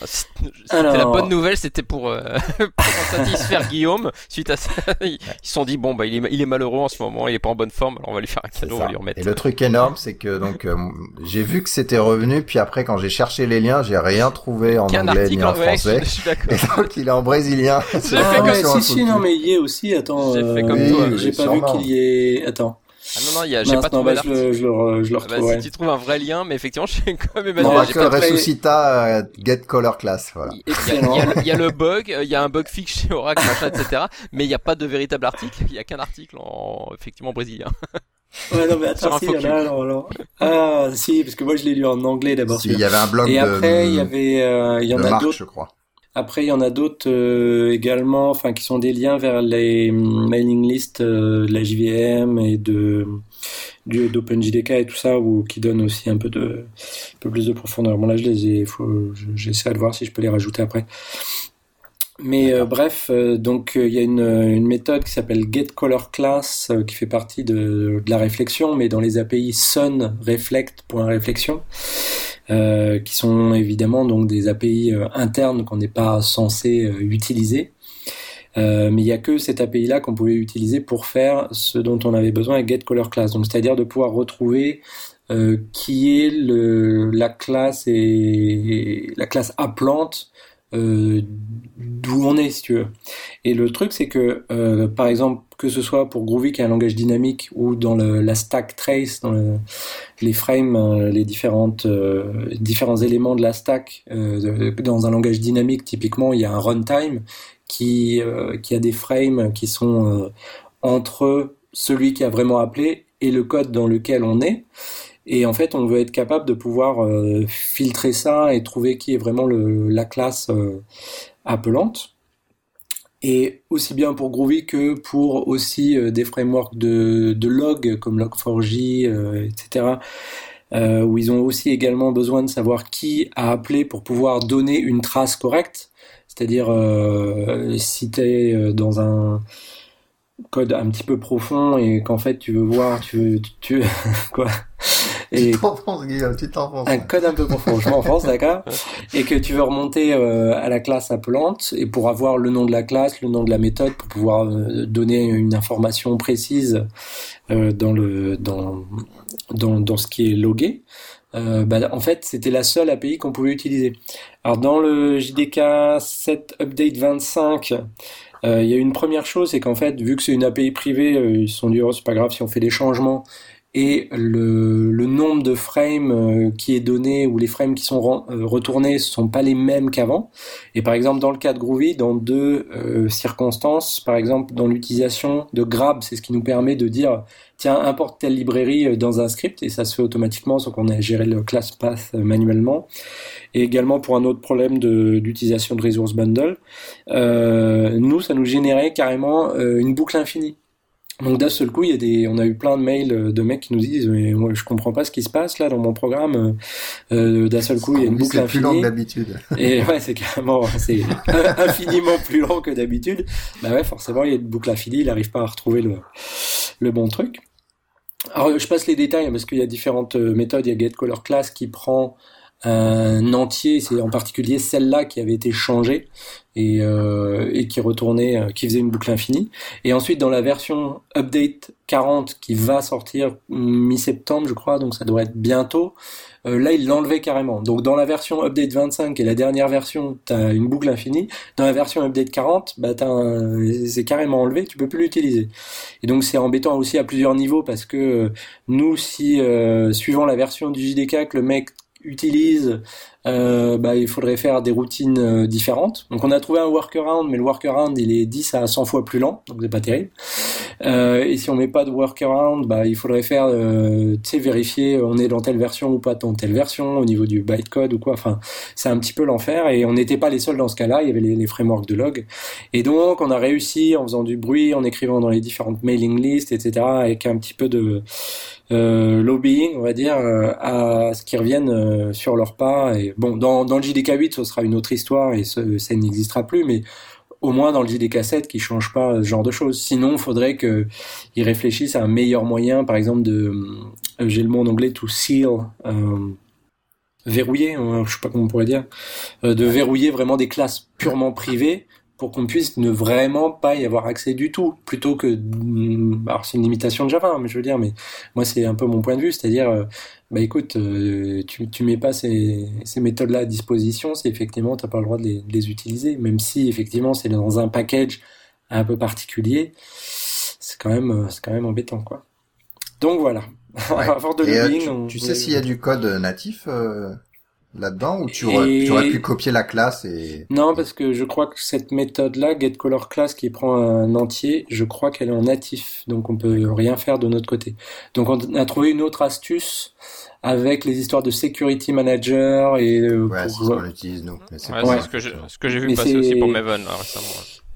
C'était la bonne nouvelle, c'était pour, euh, pour satisfaire Guillaume. Suite à ça, ils se sont dit bon bah il est, il est malheureux en ce moment, il est pas en bonne forme, alors on va lui faire un cadeau, on va lui remettre. Et le truc énorme, c'est que donc euh, j'ai vu que c'était revenu, puis après quand j'ai cherché les liens, j'ai rien trouvé en anglais ni en français. et donc il est en brésilien. J'ai fait comme si si non mais il y est aussi. Attends, j'ai fait comme toi. J'ai pas vu qu'il y ait. Attends. Ah non, non, y a, j'ai pas trouvé bah, je, le, je, le, je le ah bah, si tu trouves un vrai lien, mais effectivement, je suis quand même Non, j'ai pas Resuscita, euh, Get Color Class, voilà. Il y, a, y, a, le bug, il y a un bug fixe chez Oracle, machin, etc. Mais il n'y a pas de véritable article, il y a qu'un article en, effectivement, brésilien. Ouais, non, mais attends, si, il y en a alors, alors. Ah, si, parce que moi, je l'ai lu en anglais d'abord. Si, il y avait un blog Et après, il y avait, euh, il y en a d'autres. je crois. Après, il y en a d'autres euh, également, enfin, qui sont des liens vers les mailing lists euh, de la JVM et de d'OpenJDK et tout ça, ou qui donnent aussi un peu de un peu plus de profondeur. Bon là, je les ai, j'essaie de voir si je peux les rajouter après. Mais euh, bref, donc il y a une, une méthode qui s'appelle getColorClass qui fait partie de, de, la réflexion, mais dans les API sunreflect.reflexion. Euh, qui sont évidemment donc des API euh, internes qu'on n'est pas censé euh, utiliser. mais il n'y a que cette API-là qu'on pouvait utiliser pour faire ce dont on avait besoin avec getColorClass. Donc c'est-à-dire de pouvoir retrouver qui est le, la classe et la classe appelante euh, d'où on est, si tu veux. Et le truc, c'est que, euh, par exemple, que ce soit pour Groovy, qui est un langage dynamique, ou dans la stack trace, dans le, les frames, euh, les différentes, différents éléments de la stack, dans un langage dynamique, typiquement, il y a un runtime qui, qui a des frames qui sont entre celui qui a vraiment appelé et le code dans lequel on est. Et en fait, on veut être capable de pouvoir euh, filtrer ça et trouver qui est vraiment la classe euh, appelante. Et aussi bien pour Groovy que pour aussi euh, des frameworks de, de log comme Log4j, etc. où ils ont aussi également besoin de savoir qui a appelé pour pouvoir donner une trace correcte. C'est-à-dire si tu es dans un code un petit peu profond et qu'en fait tu veux voir, tu veux, tu, tu quoi et Guillaume, tu Un code un peu profond, je m'enfonce, d'accord Et que tu veux remonter euh, à la classe appelante, et pour avoir le nom de la classe, le nom de la méthode, pour pouvoir euh, donner une information précise euh, dans, le, dans, dans, dans ce qui est logué, bah, en fait, c'était la seule API qu'on pouvait utiliser. Alors, dans le JDK 7 Update 25, il y a une première chose, c'est qu'en fait, vu que c'est une API privée, ils se sont dit, oh, c'est pas grave si on fait des changements, et le, le, nombre de frames euh, qui est donné ou les frames qui sont euh, retournés sont pas les mêmes qu'avant. Et par exemple dans le cas de Groovy, dans deux euh, circonstances, par exemple dans l'utilisation de grab, c'est ce qui nous permet de dire tiens importe telle librairie dans un script et ça se fait automatiquement sans qu'on ait géré le class path manuellement. Et également pour un autre problème d'utilisation de, de, resource bundle, nous ça nous générait carrément une boucle infinie. Donc d'un seul coup, il y a des, on a eu plein de mails euh, de mecs qui nous disent mais moi je comprends pas ce qui se passe là dans mon programme. Euh, euh d'un seul coup, il y a une boucle infinie. plus long que d'habitude. Et ouais, c'est carrément, c'est infiniment plus long que d'habitude. Bah ouais, forcément, il y a une boucle infinie, il n'arrive pas à retrouver le le bon truc. Alors je passe les détails hein, parce qu'il y a différentes euh, méthodes. Il y a getColorClass qui prend un entier, c'est en particulier celle-là qui avait été changée et, euh, et qui retournait, euh, qui faisait une boucle infinie. Et ensuite dans la version update 40 qui va sortir mi-septembre, je crois, donc ça doit être bientôt. Euh, là, il l'enlevait carrément. Donc dans la version update 25 qui est la dernière version, t'as une boucle infinie. Dans la version update 40, bah c'est carrément enlevé, tu peux plus l'utiliser. Et donc c'est embêtant aussi à plusieurs niveaux parce que euh, nous, si euh, suivant la version du JDK que le mec utilise, euh, bah, il faudrait faire des routines euh, différentes. Donc on a trouvé un workaround, mais le workaround il est 10 à 100 fois plus lent, donc c'est pas terrible. Euh, et si on met pas de workaround, bah, il faudrait faire, euh, tu sais, vérifier on est dans telle version ou pas dans telle version au niveau du bytecode ou quoi. Enfin, c'est un petit peu l'enfer et on n'était pas les seuls dans ce cas-là. Il y avait les, les, frameworks de log. Et donc on a réussi en faisant du bruit, en écrivant dans les différentes mailing lists, etc., avec un petit peu de euh, lobbying, on va dire, euh, à ce qu'ils reviennent euh, sur leurs pas. Bon, dans, dans le JDK 8, ce sera une autre histoire et ça n'existera plus, mais au moins dans le JDK 7 qui change pas ce genre de choses. Sinon, il faudrait que ils réfléchissent à un meilleur moyen, par exemple de, euh, j'ai le mot en anglais, to seal, euh, verrouiller, hein, je sais pas comment on pourrait dire, euh, de verrouiller vraiment des classes purement privées pour qu'on puisse ne vraiment pas y avoir accès du tout, plutôt que, mm, alors c'est une limitation de Java, hein, mais je veux dire, mais moi c'est un peu mon point de vue, c'est-à-dire, euh, bah écoute, euh, tu, tu mets pas ces, ces méthodes-là à disposition, si effectivement t'as pas le droit de les, de les, utiliser, même si effectivement c'est dans un package un peu particulier, c'est quand même, euh, c'est quand même embêtant quoi. Donc voilà. Ouais. de Et tu, on... tu, sais s'il y a du code natif là-dedans ou tu aurais, et... tu aurais, pu copier la classe et non parce que je crois que cette méthode là getColorClass qui prend un entier je crois qu'elle est en natif donc on peut rien faire de notre côté. Donc on a trouvé une autre astuce avec les histoires de security manager et euh, ouais, pour... c'est ce qu'on utilise nous. Mais c'est ouais, ce que ce que j'ai vu mais passer aussi pour Maven là, récemment.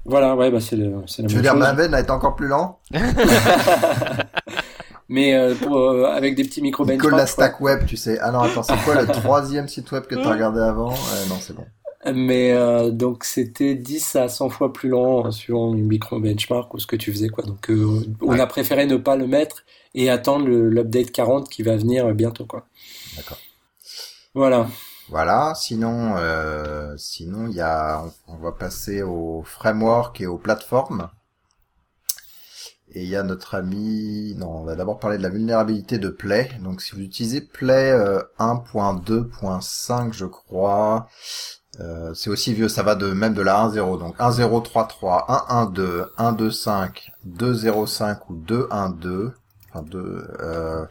Voilà ouais bah c'est le c'est la tu veux dire Maven a été encore plus lent? mais euh, pour, euh, avec des petits micro benchmarks. la stack web, tu sais. Ah non, attends, c'est quoi le troisième site web que t'as regardé avant? Euh, Non, c'est bon. Mais euh, donc c'était 10 à 100 fois plus lent suivant le micro benchmark ou ce que tu faisais quoi. Donc on ouais. a préféré ne pas le mettre et attendre l'update 40 qui va venir bientôt quoi. D'accord. Voilà. Voilà. Sinon, sinon il y a, on va passer au framework et aux plateformes. Et il y a notre ami... Non, on va d'abord parler de la vulnérabilité de Play. Donc si vous utilisez Play euh, 1.2.5, je crois, euh, c'est aussi vieux, ça va de même de la 1.0. Donc 1.0.3.3, 1.1.2, 1.2.5, 2.0.5 ou 2.1.2. Enfin, 2, euh,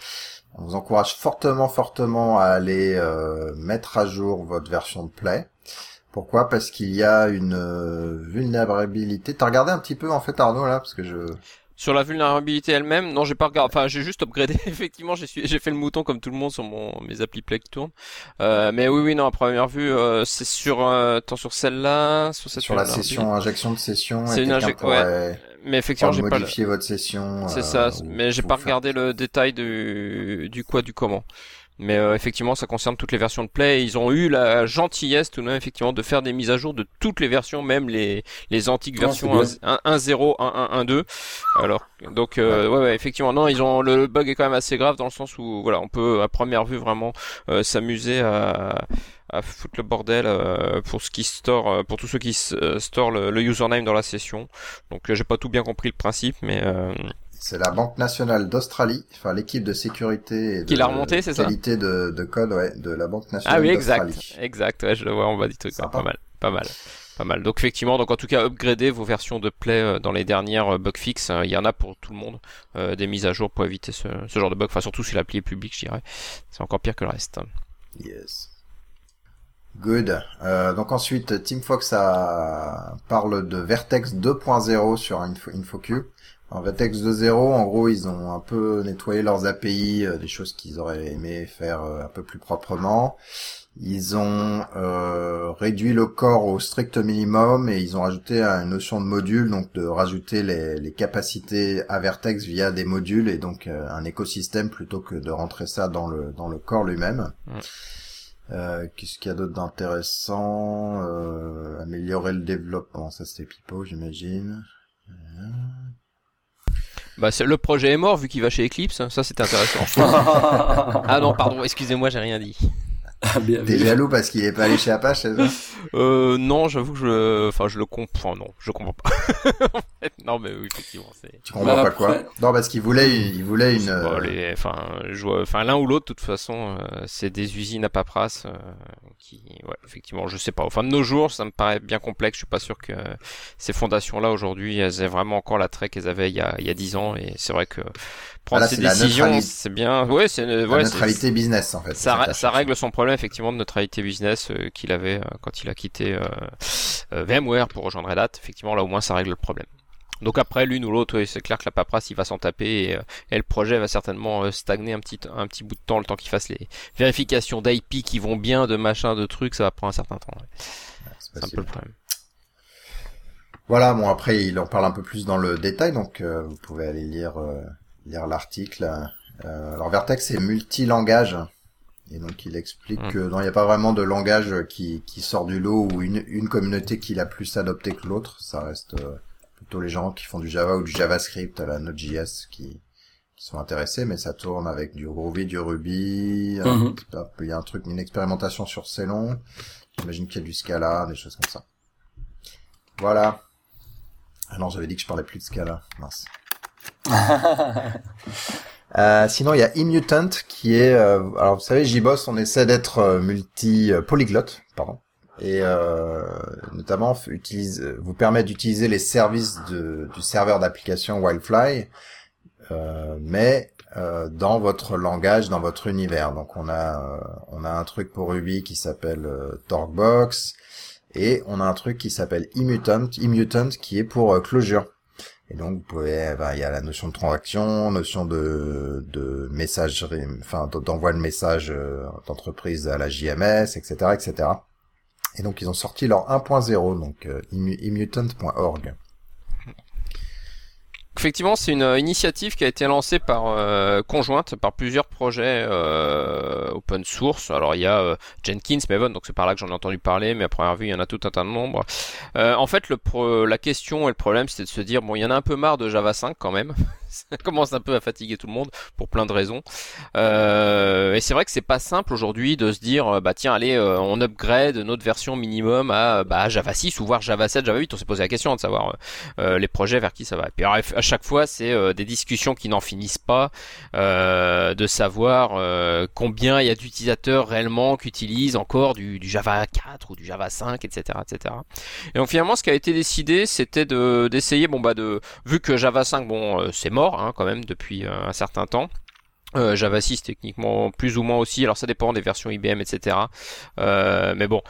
on vous encourage fortement, fortement à aller euh, mettre à jour votre version de Play. Pourquoi? Parce qu'il y a une euh, vulnérabilité. T'as regardé un petit peu en fait Arnaud là? Parce que je sur la vulnérabilité elle-même, non, j'ai pas regardé. Enfin, j'ai juste upgradé. Effectivement, j'ai j'ai fait le mouton comme tout le monde sur mon mes applis Play qui tournent. Euh, mais oui, oui, non. À première vue, euh, c'est sur euh, tant sur celle-là, sur cette sur la session injection de session. C'est une injection. Ouais. Mais effectivement, j'ai pas modifié votre session. C'est ça. Mais j'ai pas regardé le détail du du quoi du comment. Mais euh, effectivement, ça concerne toutes les versions de Play. Ils ont eu la gentillesse tout de même effectivement de faire des mises à jour de toutes les versions, même les les antiques oh, versions 1.0, 1.1.2. Alors donc euh, ouais. ouais. effectivement non, ils ont le bug est quand même assez grave dans le sens où voilà, on peut à première vue vraiment euh, s'amuser à à foutre le bordel euh, pour ce qui store euh, pour tous ceux qui euh, store le, le, username dans la session. Donc j'ai pas tout bien compris le principe mais c'est la Banque nationale d'Australie, enfin l'équipe de sécurité et de qui l'a remonté, c'est ça Qualité de, de code, ouais, de la Banque nationale Ah oui, exact, exact. Ouais, je le vois, on va dire truc, pas mal, pas mal, pas mal. Donc effectivement, donc en tout cas, upgrader vos versions de Play dans les dernières bug fix. Il y en a pour tout le monde, euh, des mises à jour pour éviter ce, ce genre de bug. Enfin, surtout si l'appli est publique, je dirais. C'est encore pire que le reste. Yes. Good. Euh, donc ensuite, Team Fox a... parle de Vertex 2.0 sur Info... InfoQ. En Vertex 2.0, en gros, ils ont un peu nettoyé leurs API, euh, des choses qu'ils auraient aimé faire euh, un peu plus proprement. Ils ont euh, réduit le corps au strict minimum et ils ont rajouté une notion de module, donc de rajouter les, les capacités à Vertex via des modules et donc euh, un écosystème plutôt que de rentrer ça dans le dans le corps lui-même. Mmh. Euh, Qu'est-ce qu'il y a d'autre d'intéressant? Euh, Améliorer le développement, ça c'était Pipo, j'imagine. Bah, le projet est mort vu qu'il va chez Eclipse, ça c'est intéressant. ah non, pardon, excusez-moi, j'ai rien dit. Ah, bien T'es jaloux parce qu'il est pas allé chez Apache, c'est ça? Euh, non, j'avoue que je, enfin, je le comprends. Non, je comprends pas. En fait, non, mais oui, effectivement, c'est. Tu comprends Bah, pas quoi? après- Non, parce qu'il voulait, il voulait une. Bon, euh, les- enfin, je vois, enfin, l'un ou l'autre, de toute façon, euh, c'est des usines à paperasse euh, qui, ouais, effectivement, je sais pas. Enfin, de nos jours, ça me paraît bien complexe. Je suis pas sûr que ces fondations-là aujourd'hui, elles aient vraiment encore l'attrait qu'elles avaient il y a, il y a 10 ans. Et c'est vrai que prendre là, ces décisions, c'est bien. Ouais, c'est, ouais, neutralité business en fait. ça, ça règle son problème effectivement de neutralité business euh, qu'il avait euh, quand il a quitté euh, VMware pour rejoindre Red Hat. Effectivement, là au moins ça règle le problème. Donc après l'une ou l'autre, c'est clair que la paperasse il va s'en taper et, et le projet va certainement stagner un petit un petit bout de temps le temps qu'il fasse les vérifications d'IP qui vont bien, de machin, de trucs, ça va prendre un certain temps. ouais. C'est C'est un possible. peu le problème. Voilà, bon après il en parle un peu plus dans le détail, donc vous pouvez aller lire lire l'article. Alors Vertex c'est multilangage et donc il explique Mm. que non il n'y a pas vraiment de langage qui qui sort du lot ou une une communauté qui l'a plus adopté que l'autre. Ça reste euh, plutôt les gens qui font du Java ou du JavaScript à la Node.js qui qui sont intéressés, mais ça tourne avec du Groovy, du Ruby. un peu- Il y a un truc, une expérimentation sur Célon. J'imagine qu'il y a du Scala, des choses comme ça. Voilà. Ah non, j'avais dit que je parlais plus de Scala. Mince. Euh, sinon, il y a Immutant qui est, euh, alors vous savez, JBoss, on essaie d'être euh, multi euh, polyglotte, pardon, et euh, notamment utilise, vous permet d'utiliser les services de, du serveur d'application Wildfly, mais dans votre langage, dans votre univers. Donc on a, on a un truc pour Ruby qui s'appelle Torquebox, et on a un truc qui s'appelle Immutant, Immutant qui est pour Clojure. Et donc, vous pouvez, ben, il y a la notion de transaction, notion de, de messagerie, enfin, d'envoi de messages euh, d'entreprise à la JMS, etc., etc. Et donc, ils ont sorti leur 1.0, donc euh, immu- immutant.org. Effectivement, c'est une euh, initiative qui a été lancée par euh, conjointe par plusieurs projets euh, open source. Alors il y a euh, Jenkins, Maven, donc c'est par là que j'en ai entendu parler, mais à première vue il y en a tout un tas de nombres. Euh, en fait, le pro- la question et le problème, c'était de se dire bon, il y en a un peu marre de Java 5 quand même. Ça commence un peu à fatiguer tout le monde pour plein de raisons. Euh, et c'est vrai que c'est pas simple aujourd'hui de se dire euh, bah tiens allez euh, on upgrade notre version minimum à bah, Java 6 ou voire Java 7, Java 8. On s'est posé la question de savoir euh, les projets vers qui ça va. Et puis à chaque fois, c'est euh, des discussions qui n'en finissent pas, euh, de savoir euh, combien il y a d'utilisateurs réellement qui utilisent encore du, du Java 4 ou du Java 5, etc., etc. Et donc finalement, ce qui a été décidé, c'était de d'essayer, bon bah de, vu que Java 5, bon, euh, c'est mort hein, quand même depuis euh, un certain temps. Euh, Java 6 techniquement plus ou moins aussi, alors ça dépend des versions IBM, etc. Euh, mais bon,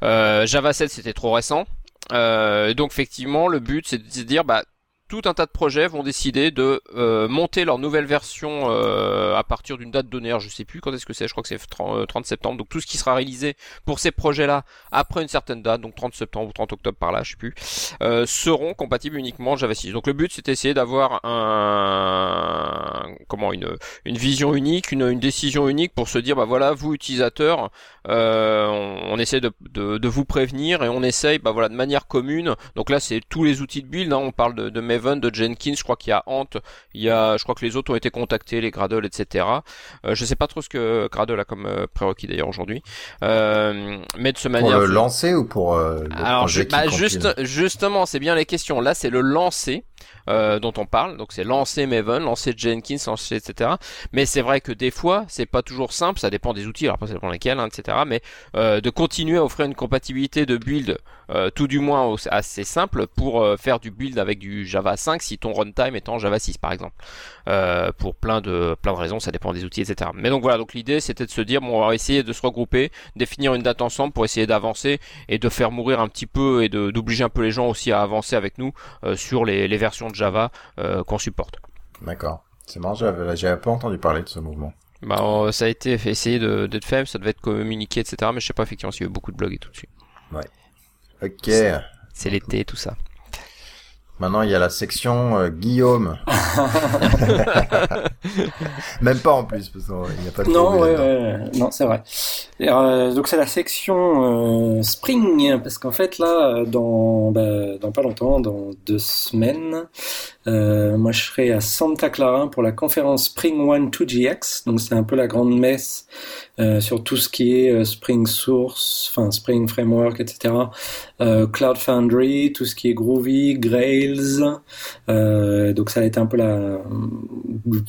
Java 7 c'était trop récent. Donc effectivement, le but c'est de dire, bah tout un tas de projets vont décider de euh, monter leur nouvelle version euh, à partir d'une date donnée. Alors, je sais plus quand est-ce que c'est. Je crois que c'est 30, 30 septembre. Donc tout ce qui sera réalisé pour ces projets-là après une certaine date, donc 30 septembre ou 30 octobre par là, je sais plus, euh, seront compatibles uniquement Java 6. Donc le but c'est d'essayer d'avoir un comment une une vision unique, une, une décision unique pour se dire bah voilà vous utilisateurs, euh, on, on, essaie de, de, de, vous prévenir et on essaye bah voilà de manière commune. Donc là c'est tous les outils de build. Hein, on parle de, de De Jenkins, je crois qu'il y a Ant, il y a, je crois que les autres ont été contactés, les Gradle, etc. Euh, je sais pas trop ce que Gradle a comme euh, prérequis d'ailleurs aujourd'hui, euh, mais de ce manière. Pour le lancer ou pour euh, le Alors je, bah, juste, justement, c'est bien les questions. Là, c'est le lancer. Euh, dont on parle, donc c'est lancer Maven, lancer Jenkins, lancer etc. Mais c'est vrai que des fois, c'est pas toujours simple, ça dépend des outils, alors après ça dépend lesquels, hein, etc. Mais euh, de continuer à offrir une compatibilité de build, euh, tout du moins assez simple, pour faire du build avec du Java 5 si ton runtime est en Java 6 par exemple. Pour plein de plein de raisons, ça dépend des outils, etc. Mais donc voilà, donc l'idée c'était de se dire bon, on va essayer de se regrouper, définir une date ensemble pour essayer d'avancer et de faire mourir un petit peu et d'obliger un peu les gens aussi à avancer avec nous sur les, les versions de Java euh, qu'on supporte. D'accord. C'est marrant, j'avais, pas entendu parler de ce mouvement. Bah, euh, ça a été essayé d'être fait, ça devait être communiqué, etc. Mais je sais pas effectivement s'il y a eu beaucoup de blogs et tout dessus. Ouais. Ok. C'est l'été, tout ça. Maintenant, il y a la section euh, Guillaume. Même pas en plus, parce qu'il n'y a pas de Non, ouais, ouais, non, c'est vrai. Et, euh, donc c'est la section euh, Spring, parce qu'en fait là, dans, bah, dans pas longtemps, dans deux semaines, moi, je serai à Santa Clara pour la conférence Spring One 2GX. Donc, c'est un peu la grande messe euh, sur tout ce qui est euh, Spring Source, enfin Spring Framework, etc. Euh, Cloud Foundry, tout ce qui est Groovy, Grails. Euh, donc, ça a été un peu la,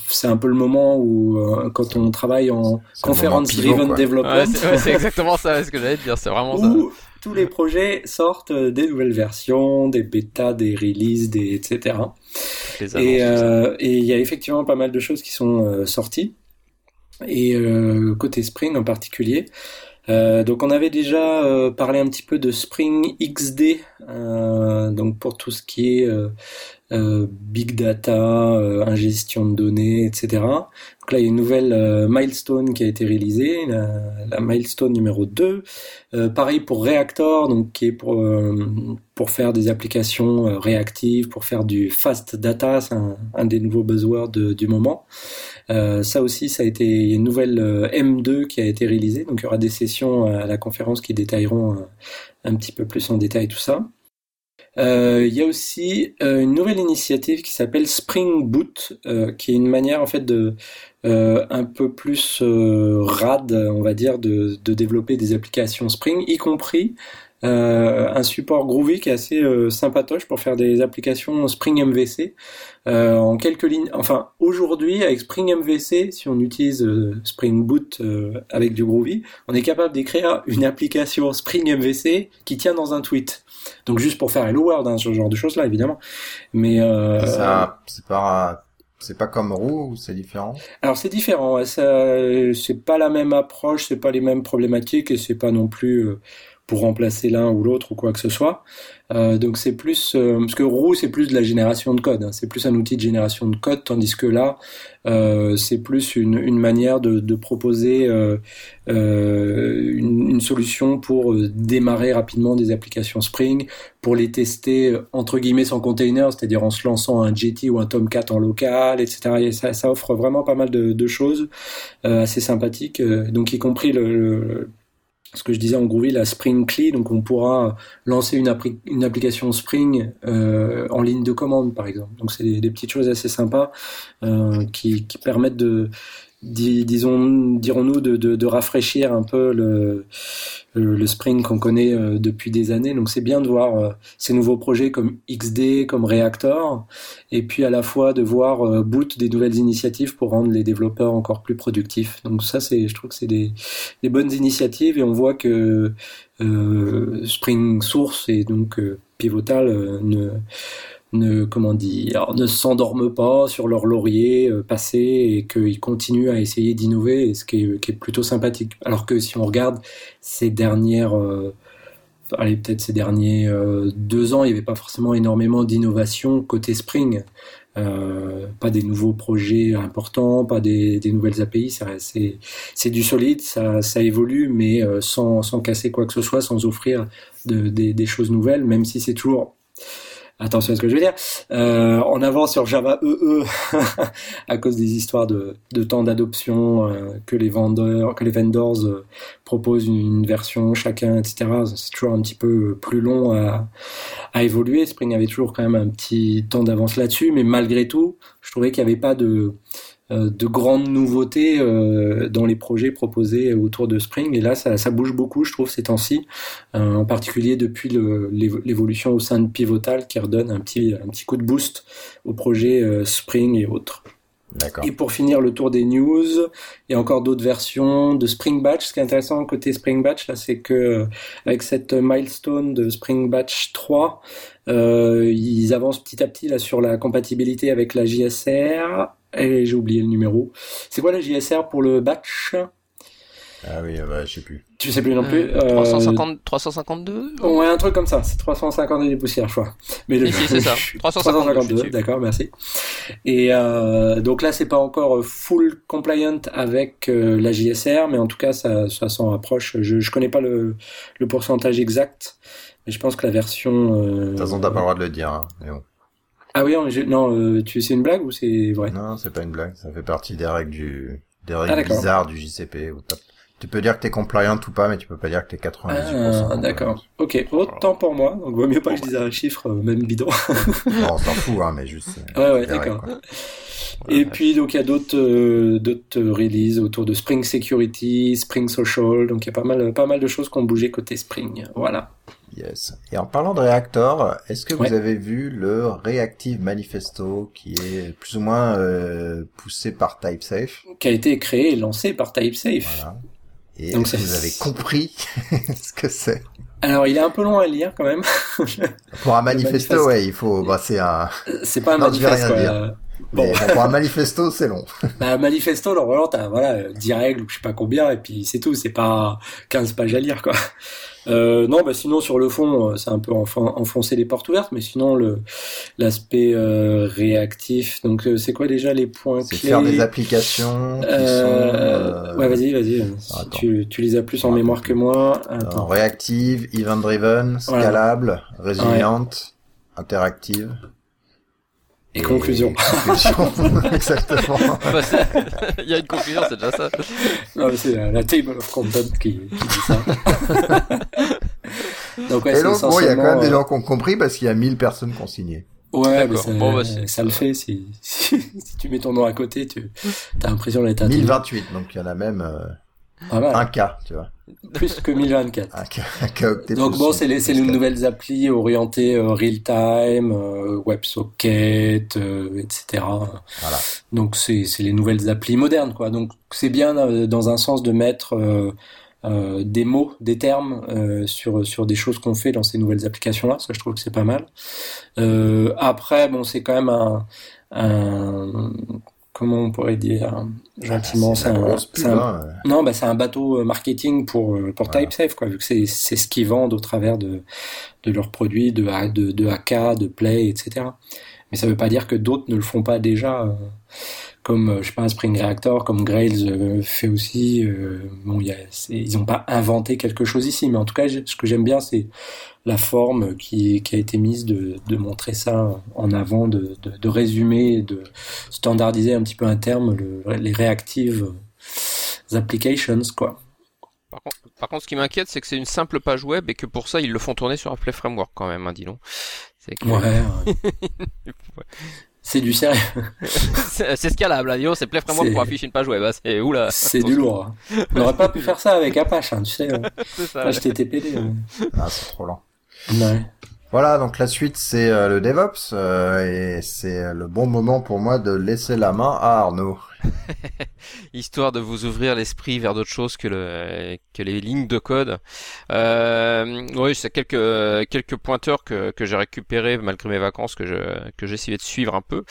c'est un peu le moment où quand on travaille en conférence driven development, c'est exactement ça ce que j'allais dire. C'est vraiment ça tous les projets sortent des nouvelles versions, des bêtas, des releases, des etc. et euh, et il y a effectivement pas mal de choses qui sont euh, sorties. Et euh, côté Spring en particulier. Euh, donc on avait déjà euh, parlé un petit peu de Spring XD, donc pour tout ce qui est euh, big data, euh, ingestion de données, etc. Donc là, il y a une nouvelle euh, milestone qui a été réalisée, la, milestone numéro 2. pareil pour Reactor, donc qui est pour pour faire des applications réactives, pour faire du fast data, c'est un, des nouveaux buzzwords du moment. ça aussi, ça a été il y a une nouvelle M2 qui a été réalisée, donc il y aura des sessions à la conférence qui détailleront un petit peu plus en détail tout ça. Euh, il y a aussi euh, une nouvelle initiative qui s'appelle Spring Boot, euh, qui est une manière en fait de un peu plus rad, on va dire, de, de, développer des applications Spring, y compris un support Groovy qui est assez sympatoche pour faire des applications Spring MVC en quelques lignes. Enfin, aujourd'hui avec Spring MVC, si on utilise Spring Boot avec du Groovy, on est capable d'écrire une application Spring MVC qui tient dans un tweet. Donc juste pour faire Hello World, hein, ce genre de choses là, évidemment. Mais euh, c'est pas c'est pas comme Roux ou c'est différent? Alors c'est différent. Ça, c'est pas la même approche, c'est pas les mêmes problématiques et c'est pas non plus euh, pour remplacer l'un ou l'autre ou quoi que ce soit. Euh, donc c'est plus euh, parce que Roux c'est plus de la génération de code, hein. c'est plus un outil de génération de code, tandis que là euh, c'est plus une, une, manière de, de proposer euh, euh, une, une, solution pour démarrer rapidement des applications Spring, pour les tester entre guillemets sans container, c'est-à-dire en se lançant un JT ou un Tomcat en local, etc. Et ça, ça offre vraiment pas mal de, de choses assez sympathiques, donc y compris le, le ce que je disais en Groovy, la Spring Cli, donc on pourra lancer une, application Spring euh, en ligne de commande, par exemple. Donc c'est des, petites choses assez sympas euh, qui, permettent de, disons, dirons-nous, de, de, de, rafraîchir un peu le, le, Spring qu'on connaît euh, depuis des années. Donc c'est bien de voir euh, ces nouveaux projets comme XD, comme Reactor, et puis à la fois de voir euh, Boot des nouvelles initiatives pour rendre les développeurs encore plus productifs. Donc ça, c'est, je trouve que c'est des, des, bonnes initiatives et on voit que Spring Source et donc Pivotal ne ne comment dire ne s'endorment pas sur leur laurier euh, passé et qu'ils continuent à essayer d'innover ce qui est, plutôt sympathique. Alors que si on regarde ces dernières euh, allez peut-être ces derniers euh, deux ans il n'y avait pas forcément énormément d'innovation côté Spring. Pas des nouveaux projets importants pas des, des nouvelles API c'est du solide ça, ça évolue mais sans, sans casser quoi que ce soit sans offrir de, des, des choses nouvelles même si c'est toujours attention à ce que je veux dire, euh, en avant sur Java EE à cause des histoires de, temps d'adoption euh, que les vendeurs, que les vendors euh, proposent une, version chacun, etc. C'est toujours un petit peu plus long à, à évoluer. Spring avait toujours quand même un petit temps d'avance là-dessus, mais malgré tout, je trouvais qu'il n'y avait pas de de grandes nouveautés euh, dans les projets proposés autour de Spring. Et là, ça, ça bouge beaucoup, je trouve, ces temps-ci, euh, en particulier depuis l'évolution au sein de Pivotal qui redonne un petit, un petit coup de boost au projet Spring et autres. Et pour finir le tour des news, il y a encore d'autres versions de Spring Batch. Ce qui est intéressant côté Spring Batch, là, c'est que avec cette milestone de Spring Batch 3, euh, ils avancent petit à petit là sur la compatibilité avec la JSR et j'ai oublié le numéro. C'est quoi la JSR pour le batch? Ah oui, bah, je sais plus. Tu sais plus non plus. Euh, 350, 352 Ouais, un truc comme ça. C'est 350 des poussières, je crois. Mais le... c'est ça. 352, d'accord, merci. Et euh, donc là, c'est pas encore full compliant avec euh, la JSR, mais en tout cas, ça, ça s'en rapproche. Je, je connais pas le, le pourcentage exact, mais je pense que la version. Euh... De toute façon, t'as pas le droit de le dire. Hein, mais bon. Ah oui, non, euh, tu c'est une blague ou c'est vrai? Non, c'est pas une blague. Ça fait partie des règles du des règles ah, bizarres du JCP. Où Tu peux dire que t'es compliant ou pas, mais tu peux pas dire que t'es 98%. Ah, d'accord. Ok, autant pour moi. Donc, vaut mieux pas que je dise un chiffre, euh, même bidon. bon, on s'en fout, hein, mais juste. Ouais, ouais, d'accord. Et puis, donc, il y a d'autres, euh, d'autres releases autour de Spring Security, Spring Social. Donc, il y a pas mal, pas mal de choses qui ont bougé côté Spring. Voilà. Yes. Et en parlant de Reactor, est-ce que Ouais. vous avez vu le Reactive Manifesto qui est plus ou moins euh, poussé par TypeSafe? Qui a été créé et lancé par TypeSafe. Voilà. Et Donc ça- vous avez compris ce que c'est? Alors, il est un peu long à lire quand même. Pour un manifesto, manifeste. ouais, il faut. Bah, c'est un. C'est pas un manifeste, rien quoi. Bon, Mais bon, pour un manifesto, c'est long. bah, manifesto, normalement, t'as, voilà, euh, 10 règles ou je sais pas combien, et puis c'est tout, c'est pas 15 pages à lire, quoi. Euh, non, bah, sinon, sur le fond, euh, c'est un peu enfoncer les portes ouvertes, mais sinon, le, l'aspect, euh, réactif, donc, euh, c'est quoi déjà les points clés? faire des applications qui Euh, ouais, vas-y, vas-y. Si attends. tu, tu les as plus en mémoire que moi. Attends. réactives, event-driven, Voilà. scalables, résilientes, interactives. Et conclusion. conclusion. Exactement. Bah, Il y a une conclusion, c'est déjà ça. Non, mais c'est la, la table of content qui, qui dit ça. donc, ouais, Et donc, bon, il y a quand même des euh, gens qui ont compris parce qu'il y a 1000 personnes qui ont signé. Ouais, mais ça, Bon, bah, ça le fait. Si, si, si tu mets ton nom à côté, tu as l'impression d'être un 1028, donc il y en a même euh, Mal. un cas, tu vois. Plus que 1024. Un cas, un cas octet Donc bon, c'est les, c'est les nouvelles applis orientées euh, real-time, euh, WebSocket, euh, etc. Voilà. Donc c'est c'est les nouvelles applis modernes, quoi. Donc c'est bien euh, dans un sens de mettre euh, euh, des mots, des termes euh, sur sur des choses qu'on fait dans ces nouvelles applications-là. Ça, je trouve que c'est pas mal. Euh, après, bon, c'est quand même un, un comment on pourrait dire gentiment, Ah, c'est un, pub, hein. non, bah c'est un bateau euh, marketing pour euh, pour Voilà. TypeSafe quoi, vu que c'est c'est ce qu'ils vendent au travers de de leurs produits, de de de AK, de Play, etc. Mais ça veut pas dire que d'autres ne le font pas déjà, euh, comme euh, je sais pas Spring Reactor, comme Grails euh, fait aussi. euh, bon, y a, ils ont pas inventé quelque chose ici, mais en tout cas, ce que j'aime bien, c'est la forme qui qui a été mise de de montrer ça en avant, de de, de résumer, de standardiser un petit peu un terme, le, les reactive applications quoi. Par contre, par contre, ce qui m'inquiète, c'est que c'est une simple page web et que pour ça, ils le font tourner sur un Play Framework quand même, hein, dis donc. Ouais. c'est du sérieux. c'est scalable, hein, c'est Play Framework C'est- pour afficher une page web. hein, C'est oula. C'est du lourd. hein. On n'aurait pas pu faire ça avec Apache, hein, tu sais. euh, C'est ça, ouais. HTTPD. euh. Ah, c'est trop lent. Ouais. Voilà, donc la suite c'est euh, le DevOps euh, et c'est le bon moment pour moi de laisser la main à Arnaud. histoire de vous ouvrir l'esprit vers d'autres choses que le que les lignes de code. Euh, oui, c'est quelques quelques pointeurs que que j'ai récupérés malgré mes vacances que je que essayé de suivre un peu.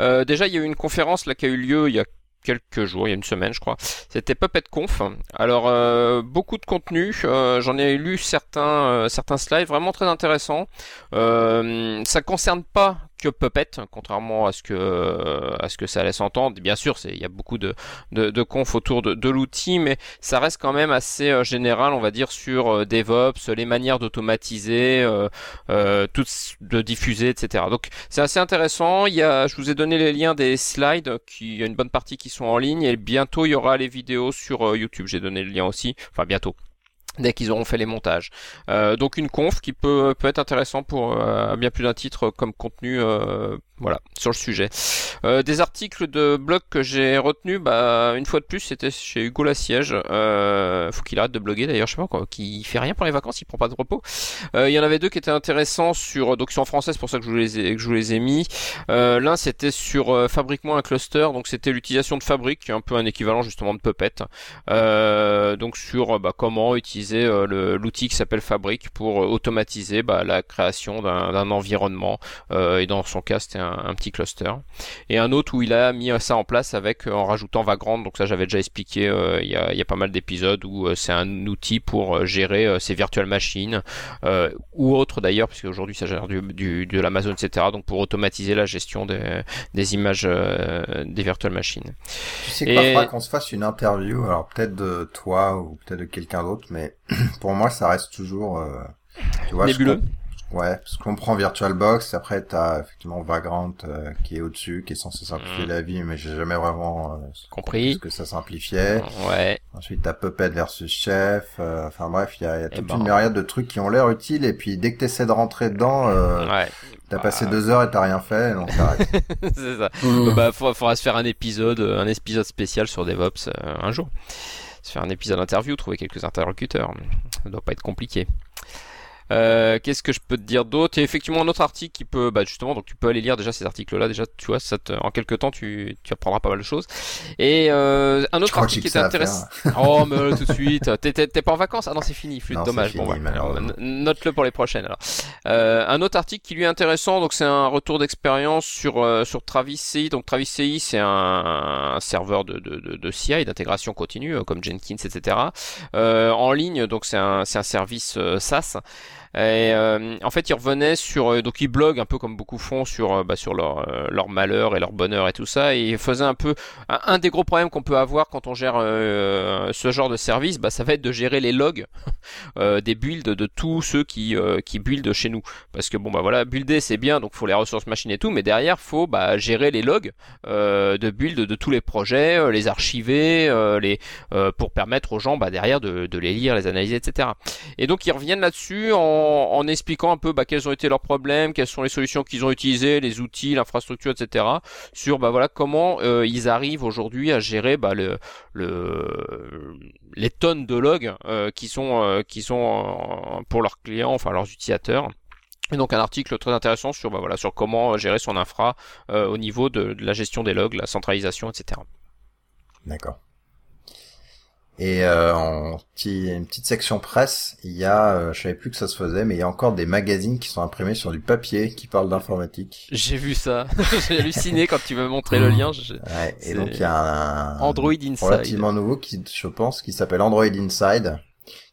Euh, déjà, il y a eu une conférence là qui a eu lieu il y a quelques jours, il y a une semaine je crois. C'était Puppet Conf. Alors euh, beaucoup de contenu, euh, j'en ai lu certains euh, certains slides vraiment très intéressants. Euh, ça concerne pas que Puppet, contrairement à ce que à ce que ça laisse entendre. Bien sûr, il y a beaucoup de de, de conf autour de, de l'outil, mais ça reste quand même assez euh, général, on va dire, sur euh, DevOps, les manières d'automatiser, euh, euh, toutes de diffuser, etc. Donc c'est assez intéressant. Il y a, je vous ai donné les liens des slides, qui il y a une bonne partie qui sont en ligne, et bientôt il y aura les vidéos sur euh, YouTube. J'ai donné le lien aussi, enfin bientôt dès qu'ils auront fait les montages. Euh, donc une conf qui peut peut être intéressant pour euh, bien plus d'un titre comme contenu euh, voilà sur le sujet. Euh, des articles de blog que j'ai retenus, bah une fois de plus c'était chez Hugo Lassiège. Euh, faut qu'il arrête de bloguer d'ailleurs, je sais pas quoi, qui fait rien pour les vacances, il prend pas de repos. Euh, il y en avait deux qui étaient intéressants sur donc ils sont en français, c'est pour ça que je vous les ai, que je vous les ai mis. Euh, L'un c'était sur euh, fabrique-moi un cluster, donc c'était l'utilisation de Fabric, qui est un peu un équivalent justement de Puppet. Euh, donc sur euh, bah, comment utiliser euh, l'outil qui s'appelle Fabric pour euh, automatiser bah, la création d'un environnement euh, et dans son cas c'était un, un petit cluster. Et un autre où il a mis ça en place avec euh, en rajoutant Vagrant. Donc ça j'avais déjà expliqué euh, il y, a, il y a pas mal d'épisodes où euh, c'est un outil pour gérer ses virtual machines ou autres d'ailleurs puisque aujourd'hui ça gère du, du- de l'Amazon etc donc pour automatiser la gestion des, des images des virtual machines. Tu sais Et- faudra qu'on se fasse une interview, alors peut-être de toi ou peut-être de quelqu'un d'autre, mais pour moi ça reste toujours, euh, tu vois, je nébuleux Ouais, parce qu'on prend VirtualBox, après t'as effectivement Vagrant euh, qui est au-dessus, qui est censé simplifier Mm. la vie, mais j'ai jamais vraiment euh, Compris. ce que ça simplifiait. Ouais. Ensuite t'as Puppet versus Chef, euh, enfin bref, il y a, y a toute ben. une myriade de trucs qui ont l'air utiles, et puis dès que t'essaies de rentrer dedans, euh, Ouais. t'as Bah. passé deux heures et t'as rien fait, donc t'arrêtes. c'est ça. Mhm. Donc, bah, faudra, faudra se faire un épisode, euh, un épisode spécial sur DevOps euh, un jour. Se faire un épisode interview, trouver quelques interlocuteurs. Ça doit pas être compliqué. Euh, Qu'est-ce que je peux te dire d'autre? Il y a effectivement un autre article qui peut, bah justement, donc tu peux aller lire déjà ces articles-là. Déjà, tu vois, ça te- en quelques temps, tu, tu apprendras pas mal de choses. Et euh, un autre article qui était intéressant. Oh, mais là, tout de suite. T'es- T'es t'es pas en vacances? Ah non, c'est fini. Flûte, Non, dommage. fini, bon, bah, note-le pour les prochaines. Alors, euh, un autre article qui lui est intéressant. Donc, c'est un retour d'expérience sur euh, sur Travis CI. Donc, Travis CI, c'est un, un serveur de, de, de, de CI, d'intégration continue, euh, comme Jenkins, etc. Euh, en ligne. Donc, c'est un c'est un service SaaS. Et euh, en fait, ils revenaient sur, euh, donc ils bloguent un peu comme beaucoup font sur, euh, bah, sur leur, euh, leur malheur et leur bonheur et tout ça. Et ils faisaient un peu un, des gros problèmes qu'on peut avoir quand on gère euh, ce genre de service, bah, ça va être de gérer les logs euh, des builds de tous ceux qui euh, qui buildent chez nous. Parce que bon bah voilà, builder c'est bien, donc faut les ressources machines et tout, mais derrière faut bah, gérer les logs euh, de build de tous les projets, euh, les archiver, euh, les euh, pour permettre aux gens bah, derrière de, de les lire, les analyser, etc. Et donc ils reviennent là-dessus en, en expliquant un peu bah, quels ont été leurs problèmes, quelles sont les solutions qu'ils ont utilisées, les outils, l'infrastructure, etc. Sur bah voilà comment euh, ils arrivent aujourd'hui à gérer bah, le, le les tonnes de logs euh, qui sont euh, pour leurs clients, enfin leurs utilisateurs. Et donc un article très intéressant sur bah, voilà sur comment gérer son infra au niveau de, de la gestion des logs, la centralisation, etc. D'accord. Et euh, en petit, une petite section presse, il y a, euh, je savais plus que ça se faisait, mais il y a encore des magazines qui sont imprimés sur du papier qui parlent d'informatique. J'ai vu ça, j'ai halluciné quand tu m'as montré le lien. je- Ouais, et donc il y a un, Android Inside. relativement nouveau qui, je pense, qui s'appelle Android Inside,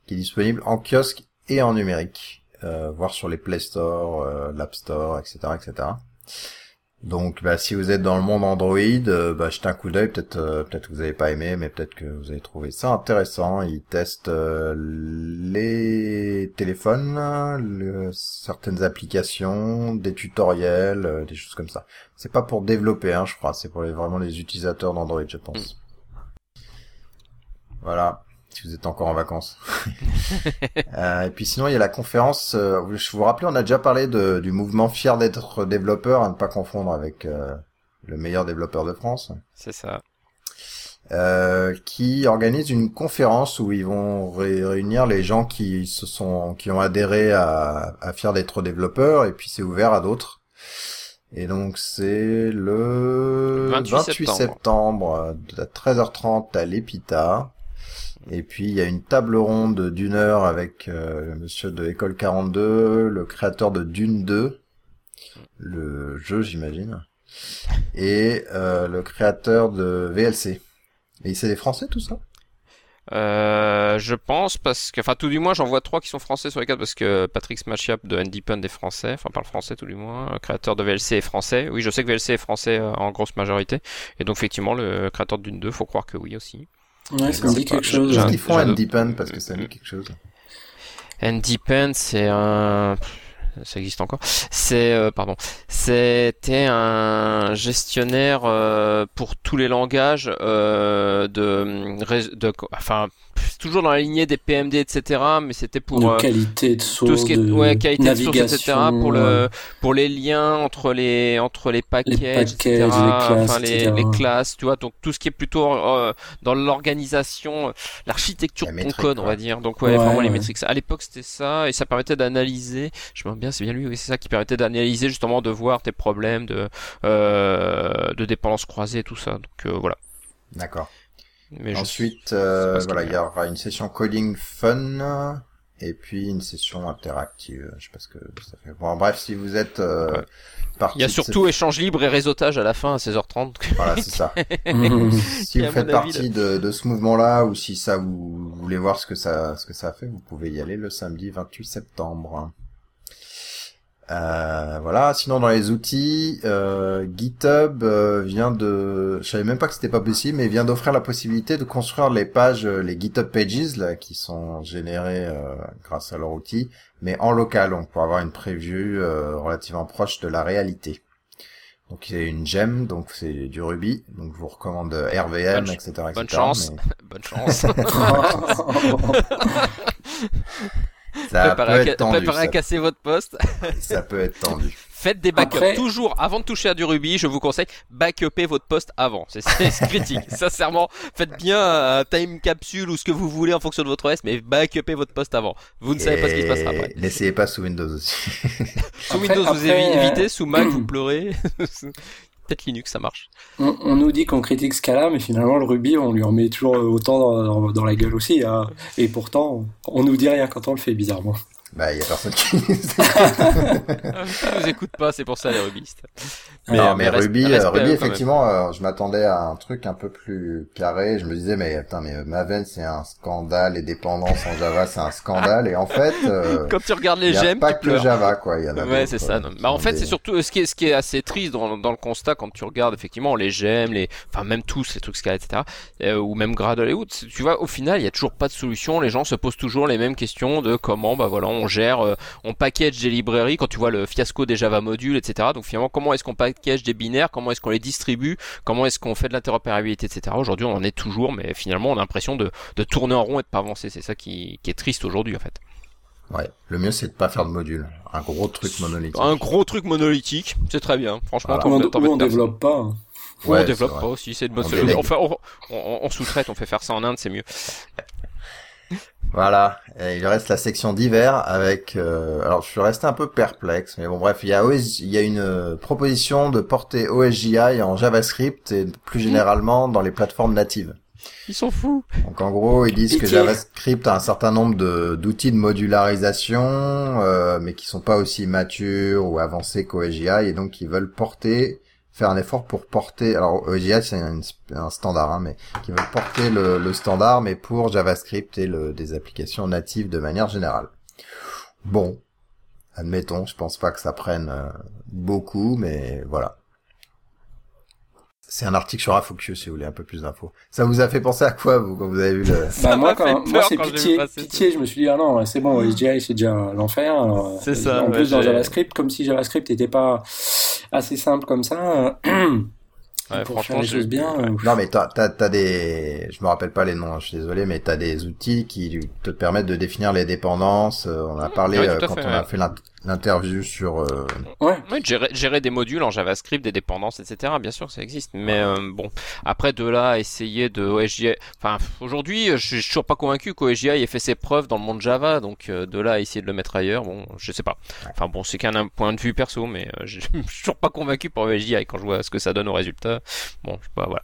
qui est disponible en kiosque et en numérique, euh, voire sur les Play Store, euh, l'App Store, etc., etc. Donc, bah, si vous êtes dans le monde Android, euh, bah, jetez un coup d'œil. Peut-être, euh, peut-être que vous avez pas aimé, mais peut-être que vous avez trouvé ça intéressant. Ils testent euh, les téléphones, le- certaines applications, des tutoriels, euh, des choses comme ça. C'est pas pour développer, hein, je crois. C'est pour les, vraiment les utilisateurs d'Android, je pense. Voilà. Si vous êtes encore en vacances. Euh, et puis sinon, il y a la conférence. euh, je vous rappelle, on a déjà parlé de, du mouvement fier d'être développeur, à ne pas confondre avec euh, le meilleur développeur de France, C'est ça. euh, qui organise une conférence où ils vont ré- réunir les gens qui se sont, qui ont adhéré à, à fier d'être développeur, et puis c'est ouvert à d'autres. Et donc c'est le 28 septembre. septembre, à 13h30 à l'Epita. Et puis il y a une table ronde d'une heure avec euh, le monsieur de École 42, le créateur de Dune 2, le jeu j'imagine, et euh, le créateur de VLC. Et c'est des Français tout ça? Euh, je pense parce que, enfin, tout du moins, j'en vois trois qui sont français sur les quatre parce que Patrick Smashiap de Independent est français, enfin parle français tout du moins. Créateur de VLC est français. Oui, je sais que VLC est français en grosse majorité. Et donc effectivement, le créateur d'une 2, faut croire que oui aussi. Ouais, ça me dit pas- quelque chose. Qu'est-ce qu'ils font un- Independent parce que ça me dit quelque chose. Independent, c'est un ça existe encore. C'est euh, pardon, c'était un gestionnaire euh, pour tous les langages euh, de, de enfin toujours dans la lignée des PMD etc. Mais c'était pour de euh, qualité de source, tout ce qui est de ouais, qualité de source, etc. navigation, pour le pour les liens entre les entre les packages, packages, etc. les classes, enfin les, etc. les classes, tu vois. Donc tout ce qui est plutôt euh, dans l'organisation, l'architecture La de ton métrique, code, on va dire. Donc ouais, Ouais, vraiment les métriques. À l'époque c'était ça et ça permettait d'analyser. Je me souviens bien, c'est bien lui, oui, c'est ça qui permettait d'analyser justement de voir tes problèmes de euh, de dépendance croisée et tout ça. Donc euh, voilà. D'accord. Mais Ensuite, euh, voilà, y il y aura une session coding fun et puis une session interactive. Je sais pas ce que ça fait. Bon, bref, si vous êtes euh, Ouais. partie il y a surtout échange libre et réseautage à la fin à 16h30. cette- Voilà, c'est ça. Si vous faites partie de, de ce mouvement-là ou si ça vous, vous voulez voir ce que ça ce que ça fait, vous pouvez y aller le samedi 28 septembre. Euh, voilà. Sinon, dans les outils, euh, GitHub euh, vient de, je savais même pas que c'était pas possible, mais vient d'offrir la possibilité de construire les pages, euh, les GitHub Pages là, qui sont générées euh, grâce à leur outil, mais en local, donc pour avoir une preview relativement proche de la réalité. Donc c'est une gem, donc c'est du Ruby, donc je vous recommande RVM, Bonne etc., etc. Bonne chance. mais Bonne chance. Ça peut à, être tendu. préparez à Ça, casser votre poste. ça peut être tendu. Faites des backups. Après- Toujours, avant de toucher à du Ruby, je vous conseille, backupez votre poste avant. C'est critique. Sincèrement, faites bien un time capsule ou ce que vous voulez en fonction de votre OS, mais backupez votre poste avant. Vous ne savez pas ce qui se passera après. N'essayez pas sous Windows aussi. Sous Après- Windows, vous après, évi- euh, évitez. Sous Mac, vous pleurez. Peut-être Linux, ça marche. On, nous dit qu'on critique Scala, mais finalement le Ruby, on lui en met toujours autant dans la gueule aussi. hein. Et pourtant, on nous dit rien quand on le fait, bizarrement. Bah, il y a personne qui nous écoutent pas, c'est pour ça les rubistes. non, mais, reste- Ruby, respect euh, Ruby, même. effectivement, euh, je m'attendais à un truc un peu plus carré. Je me disais, mais attends, mais euh, Maven, c'est un scandale, les dépendances en Java, c'est un scandale. Et en fait, euh, Quand tu regardes les gemmes, pas que pleures. Java, quoi. Il y en a Ouais, c'est ça. euh, non. Bah, en fait, des- c'est surtout ce qui est, ce qui est assez triste dans, dans le constat quand tu regardes effectivement les gemmes, les, enfin même tous les trucs Scala, etc. euh, ou même Gradle et autres. Tu vois, au final, il y a toujours pas de solution. Les gens se posent toujours les mêmes questions de comment, bah voilà, on gère, euh, on package des librairies. Quand tu vois le fiasco des Java modules, etc. Donc finalement, comment est-ce qu'on package des binaires, comment est-ce qu'on les distribue, comment est-ce qu'on fait de l'interopérabilité, etc. Aujourd'hui, on en est toujours, mais finalement, on a l'impression de, de tourner en rond et de pas avancer. C'est ça qui, qui est triste aujourd'hui, en fait. Ouais. Le mieux, c'est de pas faire de module. Un gros truc monolithique. Un gros truc monolithique, c'est très bien. Franchement, Voilà. On, on développe pas. hein. Ou Ouais, on développe pas aussi, c'est une bonne On solution. Enfin, on, on- on sous-traite, on fait faire ça en Inde, c'est mieux. Voilà, Et il reste la section d'hiver avec. euh, alors je suis resté un peu perplexe, mais bon bref, il y a OS il y a une euh, proposition de porter OSGI en JavaScript et plus généralement dans les plateformes natives. Ils sont fous. Donc en gros, ils disent que. JavaScript a un certain nombre de d'outils de modularisation, euh, mais qui sont pas aussi matures ou avancés qu'OSGI, et donc ils veulent porter, faire un effort pour porter. Alors OSGI c'est un, un standard, hein, mais qui veulent porter le, le standard, mais pour JavaScript et le, des applications natives de manière générale. Bon, admettons, je pense pas que ça prenne euh, beaucoup, mais voilà. C'est un article sur Infocus, si vous voulez un peu plus d'infos. Ça vous a fait penser à quoi, vous, quand vous avez vu le... Bah, moi, fait quand, peur moi c'est pitié, pitié, je me suis dit, ah non, c'est bon, SGI, c'est déjà l'enfer. alors, C'est euh, ça, En ouais, plus, dans JavaScript, comme si JavaScript n'était pas assez simple comme ça, euh, Ouais, pour faire les choses bien. euh, Non, mais t'as, t'as, t'as des, je me rappelle pas les noms, hein, je suis désolé, mais t'as des outils qui te permettent de définir les dépendances. Euh, on a parlé euh, à quand fait, on a fait l'int- l'interview sur, euh, Ouais. Ouais, gérer, gérer des modules en JavaScript, des dépendances, etc. Bien sûr, ça existe. Mais euh, bon, après de là, à essayer de OSGI. Enfin, aujourd'hui, je suis toujours pas convaincu qu'OSGI ait fait ses preuves dans le monde Java. Donc euh, de là à essayer de le mettre ailleurs, bon, je sais pas. Enfin bon, c'est qu'un un point de vue perso, mais euh, je je suis toujours pas convaincu par OSGI quand je vois ce que ça donne au résultat. Bon, je sais pas, voilà.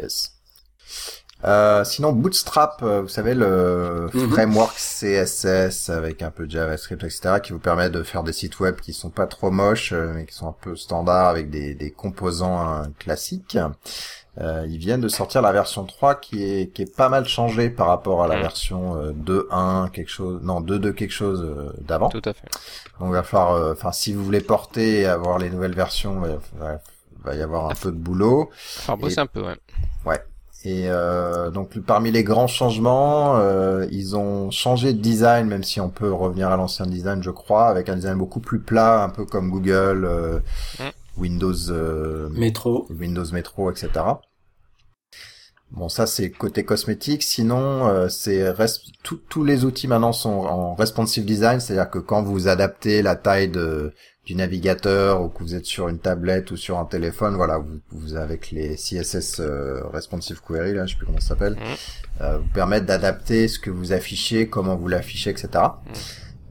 yes. Euh, sinon, Bootstrap, euh, vous savez, le Mhm. framework CSS avec un peu de JavaScript, etc., qui vous permet de faire des sites web qui sont pas trop moches, euh, mais qui sont un peu standards avec des, des composants hein, classiques. Euh, ils viennent de sortir la version 3 qui est, qui est pas mal changée par rapport à la Mhm. version euh, 2.1 quelque chose, non 2.2 quelque chose euh, d'avant. Tout à fait. Donc il va falloir, euh, enfin si vous voulez porter et avoir les nouvelles versions, il va, va- va y avoir un peu de boulot. Enfin, bosser un peu, ouais. Et euh, donc parmi les grands changements, euh, ils ont changé de design, même si on peut revenir à l'ancien design, je crois, avec un design beaucoup plus plat, un peu comme Google, euh, Mm. Windows, euh, Métro. Windows Metro, etc. Bon, ça c'est côté cosmétique. Sinon, euh, c'est tous les outils maintenant sont en responsive design, c'est-à-dire que quand vous adaptez la taille de, du navigateur ou que vous êtes sur une tablette ou sur un téléphone, voilà, vous, vous avec les CSS euh, responsive query, là, je sais plus comment ça s'appelle, euh, vous permettent d'adapter ce que vous affichez, comment vous l'affichez, etc.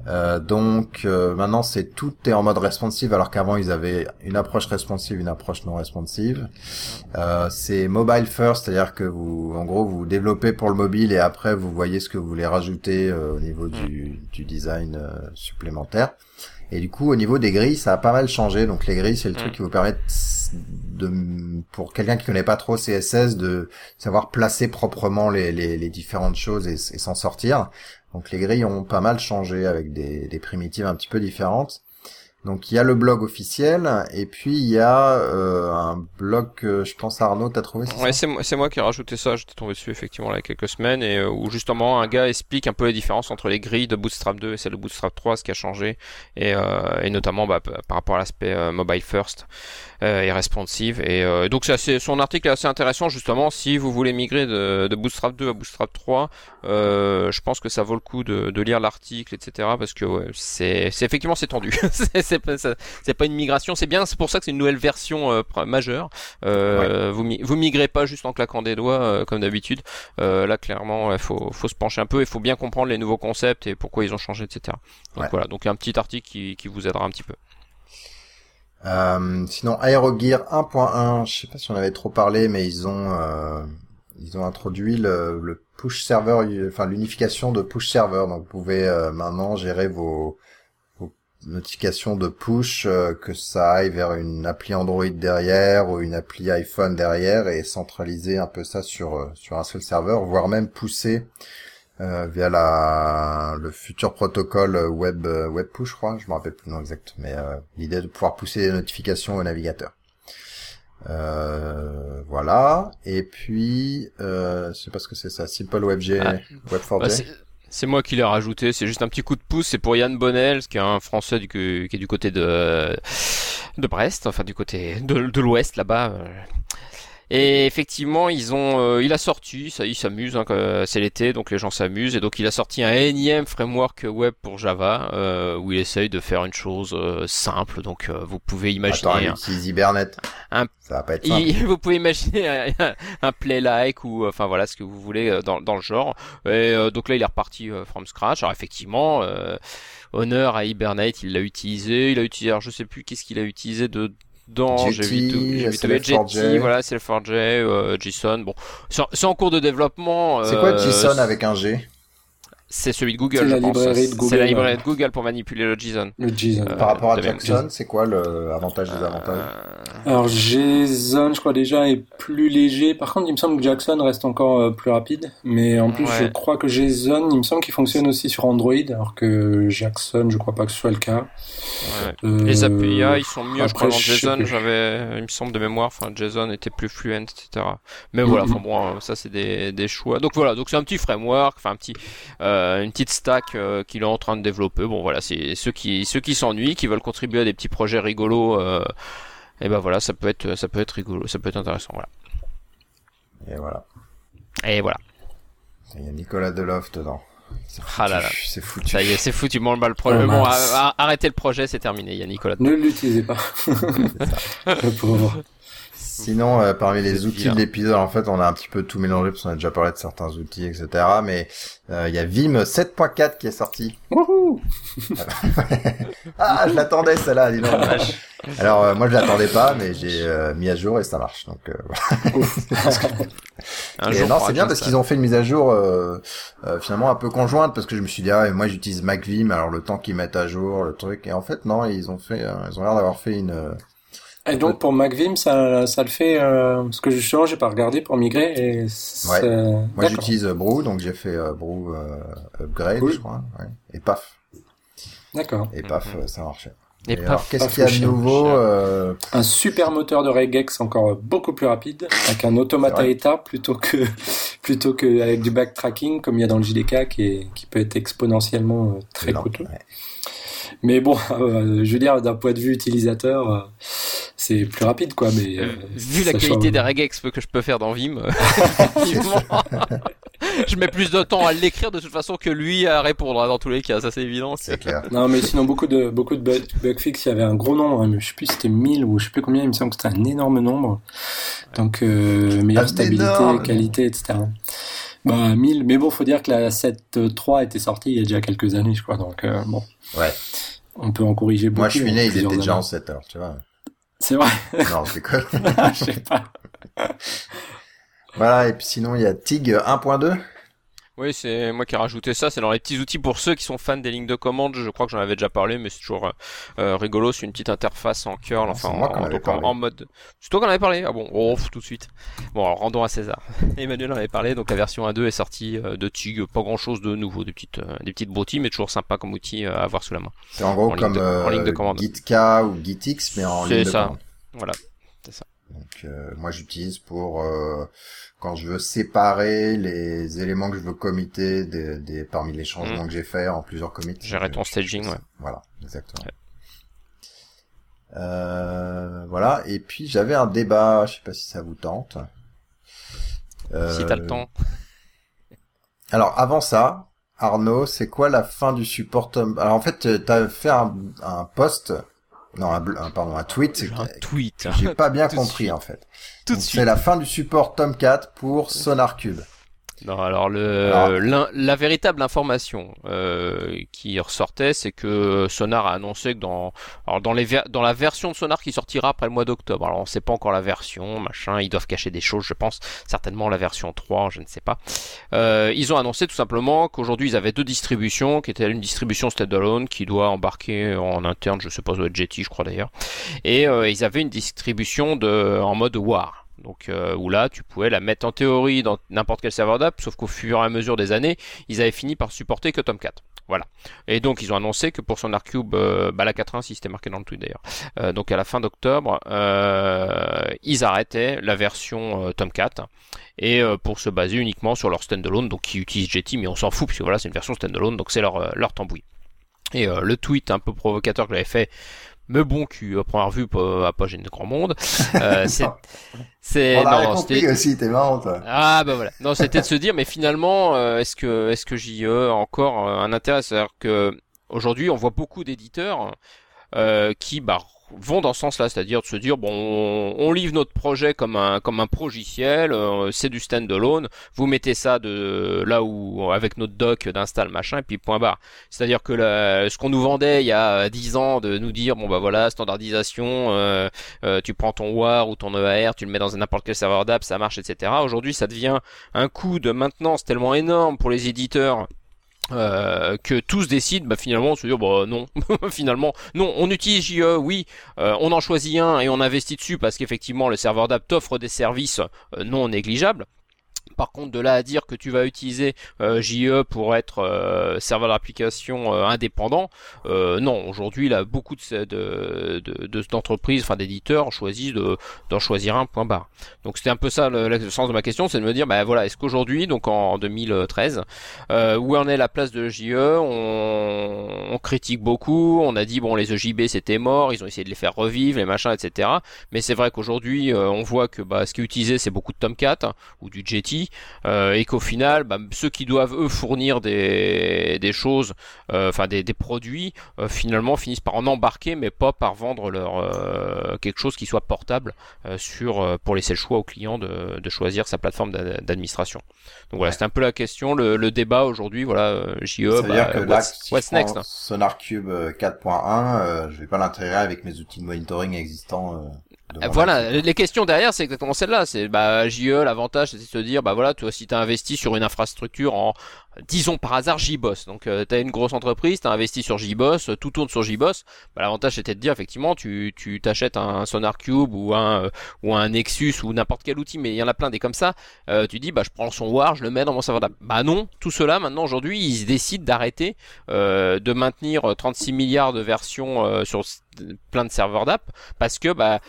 Euh, donc euh, maintenant c'est tout est en mode responsive alors qu'avant ils avaient une approche responsive, une approche non responsive. Euh, c'est mobile first, c'est-à-dire que vous en gros vous développez pour le mobile et après vous voyez ce que vous voulez rajouter euh, au niveau du, du design euh, supplémentaire. Et du coup au niveau des grilles ça a pas mal changé. Donc les grilles c'est le truc Mm. qui vous permet de pour quelqu'un qui connaît pas trop CSS de savoir placer proprement les, les, les différentes choses et, et s'en sortir. Donc les grilles ont pas mal changé avec des, des primitives un petit peu différentes. Donc il y a le blog officiel et puis il y a euh, un blog que je pense Arnaud t'as trouvé. Ouais, c'est moi, qui ai rajouté ça. J'étais tombé dessus effectivement là, il y a quelques semaines et euh, où justement un gars explique un peu les différences entre les grilles de Bootstrap 2 et celle de Bootstrap 3, ce qui a changé et, euh, et notamment bah, par rapport à l'aspect euh, mobile first et responsive. Et donc c'est assez, son article est assez intéressant justement si vous voulez migrer de, de Bootstrap 2 à Bootstrap 3. je pense que ça vaut le coup de, de lire l'article, etc. Parce que ouais, c'est, c'est effectivement c'est tendu. c'est pas, une migration, c'est bien, c'est pour ça que c'est une nouvelle version euh, majeure. Euh, vous, vous migrez pas juste en claquant des doigts euh, comme d'habitude. là, clairement, il faut, faut se pencher un peu, il faut bien comprendre les nouveaux concepts et pourquoi ils ont changé, etc. Donc voilà, donc un petit article qui, qui vous aidera un petit peu. Sinon, Aerogear 1.1, je sais pas si on avait trop parlé, mais ils ont ils ont introduit le, le push server, enfin l'unification de push server. Donc vous pouvez maintenant gérer vos notification de push, euh, que ça aille vers une appli Android derrière ou une appli iPhone derrière et centraliser un peu ça sur euh, sur un seul serveur, voire même pousser euh, via la le futur protocole web web push, je crois, je me rappelle plus le nom exact, mais l'idée de pouvoir pousser des notifications au navigateur. voilà. Et puis, je sais pas ce que c'est ça, Simple WebG, ah. Web4j. C'est moi qui l'ai rajouté, c'est juste un petit coup de pouce, c'est pour Yann Bonnel, qui est un Français du, qui est du côté de, de Brest, enfin du côté de, de l'Ouest là-bas. Euh. Et effectivement, ils ont, euh, il a sorti, ça, il s'amuse, hein, c'est l'été, donc les gens s'amusent, et donc il a sorti un énième framework web pour Java, euh, où il essaye de faire une chose euh, simple. Donc vous pouvez imaginer. Attends, il utilise Hibernate. Un, ça va pas être simple. vous pouvez imaginer un, un play-like ou, enfin voilà, ce que vous voulez dans, dans le genre. Et donc là, il est reparti from scratch. Alors effectivement. Honneur à Hibernate, il l'a utilisé. Il a utilisé, alors je sais plus qu'est-ce qu'il a utilisé de dans j'ai vu Jetty, voilà, Self4j, euh, JSON. Bon, c'est en cours de développement. C'est quoi JSON euh, avec un G? C'est celui de Google. C'est la librairie de Google pour manipuler le JSON. Le JSON. Euh, Par rapport à Jackson, c'est quoi l'avantage des avantages euh, Alors JSON, je crois déjà est plus léger. Par contre, il me semble que Jackson reste encore euh, plus rapide. Mais en plus, je crois que JSON, il me semble qu'il fonctionne aussi sur Android, alors que Jackson, je crois pas que ce soit le cas. Ouais. Les API, ils sont mieux. Après, je crois JSON, j'avais, il me semble de mémoire, enfin JSON était plus fluent, etc. Mais voilà, enfin bon, ça c'est des, des choix. Donc voilà, donc c'est un petit framework, enfin un petit. Euh, euh, une petite stack euh, qu'il est en train de développer. Bon voilà, c'est ceux qui ceux qui s'ennuient, qui veulent contribuer à des petits projets rigolos. et euh, eh ben voilà, ça peut être ça peut être rigolo, ça peut être intéressant. Voilà. Et voilà. Et voilà. Il y a Nicolas Deloft dedans. Ah là là. C'est foutu. Ça y est, c'est foutu. Bon, le projet. bon, arrêtez le projet, c'est terminé. Il y a Nicolas. Ne l'utilisez pas. Sinon, euh, parmi les outils de l'épisode, en fait, on a un petit peu tout mélangé parce qu'on a déjà parlé de certains outils, etc. Mais euh, il y a Vim 7.4 qui est sorti. ah, je l'attendais celle-là, dis donc. Alors euh, moi je l'attendais pas, mais j'ai mis à jour et ça marche. Donc et non, c'est bien parce qu'ils ont fait une mise à jour finalement un peu conjointe parce que je me suis dit ah moi j'utilise MacVim alors le temps qu'ils mettent à jour le truc et en fait non ils ont fait ils ont l'air d'avoir fait une et donc pour MacVim, ça, ça le fait, euh, parce que justement, j'ai pas regardé pour migrer. Et ouais. Moi, j'utilise Brew, donc j'ai fait euh, Brew euh, Upgrade, je crois. Ouais. Et paf. D'accord. Et paf, mm-hmm. ça marchait. Et, paf, qu'est-ce qu'il y a de nouveau euh... Un super moteur de regex encore beaucoup plus rapide, avec un automata état plutôt que plutôt que avec du backtracking comme il y a dans le JDK qui, qui peut être exponentiellement euh, très coûteux. Ouais. Mais bon, euh, je veux dire, d'un point de vue utilisateur, euh, c'est plus rapide, quoi. Mais euh, vu la qualité des regex que je peux faire dans Vim, je mets plus de temps à l'écrire de toute façon que lui à répondre dans tous les cas. Ça, c'est évident. C'est clair. Non, mais sinon beaucoup de beaucoup de bug, fix, il y avait un gros nombre. Hein, je sais plus si c'était 1000 ou je sais plus combien. Il me semble que c'était un énorme nombre. Donc meilleure stabilité, qualité, etc. Bah 1000, mais bon, faut dire que la 7.3 était sortie il y a déjà quelques années, je crois. Donc bon. Ouais on peut en corriger beaucoup. Moi, je suis né, il était déjà en 7 heures, tu vois. C'est vrai. Non, c'est quoi Je sais pas. Voilà, et puis sinon, il y a TIG 1.2. Oui, c'est moi qui ai rajouté ça. C'est dans les petits outils pour ceux qui sont fans des lignes de commande. Je crois que j'en avais déjà parlé, mais c'est toujours euh, euh rigolo. C'est une petite interface en curl, enfin en, en, en, mode. C'est toi qu'on avait parlé? Ah bon, oh, tout de suite. Bon, alors, rendons à César. Emmanuel en avait parlé. Donc la version 1.2 est sortie euh, de Tig. Pas grand chose de nouveau, des petites, euh, des petites broutilles, mais toujours sympa comme outil à avoir sous la main. C'est en gros comme en ligne de commande. GitK ou GitX, mais en ligne de ça. Voilà, ça. Donc moi j'utilise pour quand je veux séparer les éléments que je veux committer des, des parmi les changements mm. que j'ai fait en plusieurs commits. Gérer ton staging, ouais. Voilà, exactement. Euh, voilà. Et puis j'avais un débat, je sais pas si ça vous tente. Euh... Si t'as le temps. Alors avant ça, Arnaud, c'est quoi la fin du support Alors en fait, t'as fait un, un post non, un, pardon, un tweet. Un tweet. J'ai pas bien compris en fait. Tout C'est la fin du support Tomcat pour SonarCube. Non, alors le la véritable information euh, qui ressortait, c'est que Sonar a annoncé que dans alors dans les dans la version de Sonar qui sortira après le mois d'octobre. Alors on sait pas encore la version, machin, ils doivent cacher des choses, je pense, certainement la version 3, je ne sais pas. Euh, ils ont annoncé tout simplement qu'aujourd'hui ils avaient deux distributions, qui étaient une distribution standalone qui doit embarquer en interne, je sais pas, Jetty, je crois d'ailleurs, et euh, ils avaient une distribution de en mode War. Donc euh, où là, tu pouvais la mettre en théorie dans n'importe quel serveur d'app, sauf qu'au fur et à mesure des années, ils avaient fini par supporter que Tomcat. Voilà. Et donc ils ont annoncé que pour son Arcube, euh, bah, la 86 c'était marqué dans le tweet d'ailleurs. Euh, donc à la fin d'octobre, euh, ils arrêtaient la version Tomcat et pour se baser uniquement sur leur standalone, donc qui utilise Jetty, mais on s'en fout puisque voilà c'est une version standalone, donc c'est leur leur tambouille. Et le tweet un peu provocateur que j'avais fait mais bon qui à première vue pas, pas gêné de grand monde. Euh, c'est c'est on a compris aussi t'es marrant toi ah bah voilà. Non c'était de se dire mais finalement euh, est-ce que est-ce que j'y ai encore euh, un intérêt? C'est-à-dire que aujourd'hui on voit beaucoup d'éditeurs euh, qui bah vont dans ce sens-là, c'est-à-dire de se dire bon, on, livre notre projet comme un comme un progiciel, euh, c'est du standalone, vous mettez ça de là où avec notre doc d'install machin et puis point barre. C'est-à-dire que ce qu'on nous vendait il y a 10 ans de nous dire bon bah voilà standardisation, euh, euh, tu prends ton WAR ou ton EAR, tu le mets dans n'importe quel serveur d'app, ça marche etc. Aujourd'hui ça devient un coût de maintenance tellement énorme pour les éditeurs euh, que tous décident bah, finalement se dire bah non. Finalement non on utilise JE oui. Euh, on en choisit un et on investit dessus parce qu'effectivement le serveur d'app offre des services euh, non négligeables par contre, de là à dire que tu vas utiliser euh, JE pour être euh, serveur d'application euh, indépendant, non. Aujourd'hui, là, beaucoup de d'entreprises, de, enfin d'éditeurs, choisissent d'en choisir un point barre. Donc c'était un peu ça le, sens de ma question, c'est de me dire, bah voilà, est-ce qu'aujourd'hui, donc en, 2013, où en est la place de JE on, critique beaucoup, on a dit bon les EJB c'était mort, ils ont essayé de les faire revivre, les machins, etc. Mais c'est vrai qu'aujourd'hui, on voit que bah, ce qui est utilisé, c'est beaucoup de Tomcat ou du Jetty euh, et qu'au final, bah, ceux qui doivent eux fournir des, des choses, euh, enfin des, des, produits, euh, finalement finissent par en embarquer, mais pas par vendre leur quelque chose qui soit portable sur pour laisser le choix au client de, de choisir sa plateforme d'administration. Donc voilà, c'est un peu la question, le, le débat aujourd'hui, voilà, JE, bah, que what's, what's next SonarCube 4.1, je vais pas l'intégrer avec mes outils de monitoring existants. Euh, voilà, les questions derrière, c'est exactement celle-là. C'est bah JE, l'avantage, c'est de se dire, bah voilà, toi, si tu as investi sur une infrastructure en, disons par hasard JBoss. Donc euh, tu as une grosse entreprise, tu as investi sur JBoss, tout tourne sur JBoss. Bah, l'avantage c'était de dire effectivement tu tu t'achètes un Sonar Cube ou un euh, ou un Nexus ou n'importe quel outil, mais il y en a plein des comme ça. Euh, tu dis bah je prends son War, je le mets dans mon serveur d'app. Bah non, tout cela maintenant aujourd'hui ils décident d'arrêter de maintenir 36 milliards de versions sur plein de serveurs d'app parce que bah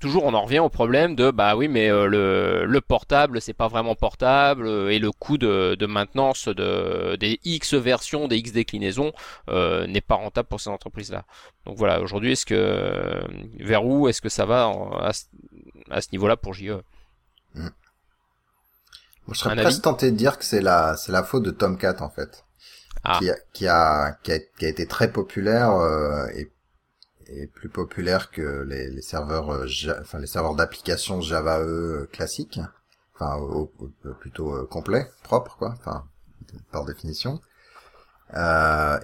toujours on en revient au problème de bah oui mais euh, le, le portable c'est pas vraiment portable euh, et le coût de, de maintenance de des X versions des X déclinaisons euh, n'est pas rentable pour ces entreprises là donc voilà aujourd'hui est-ce que vers où est-ce que ça va à, ce niveau là pour JE hmm. je serais presque tenté de dire que c'est la c'est la faute de Tomcat en fait ah. qui, a, qui, a, qui, a, qui a été très populaire et est plus populaire que les, serveurs, euh, enfin les serveurs d'application Java E euh, classiques, enfin plutôt euh, complet, propre quoi, enfin par définition.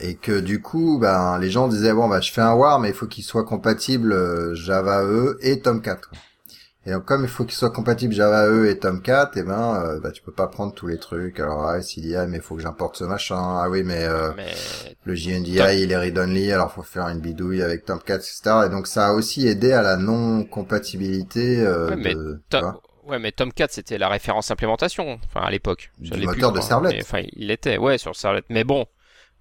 Et que du coup, ben les gens disaient bon bah je fais un War, mais il faut qu'il soit compatible Java E et Tomcat. Et donc, comme il faut qu'il soit compatible Java E et Tomcat, et eh ben, euh, bah, tu peux pas prendre tous les trucs. Alors, ah, s'il y a, mais il faut que j'importe ce machin. Ah oui, mais, euh, le JNDI, il est read-only, alors faut faire une bidouille avec Tomcat, etc. Et donc, ça a aussi aidé à la non-compatibilité euh, ouais, mais de... Ouais, mais Tomcat, c'était la référence implémentation, enfin, à l'époque. Du moteur de Servlet. Enfin, il était, ouais, sur Servlet. Mais bon,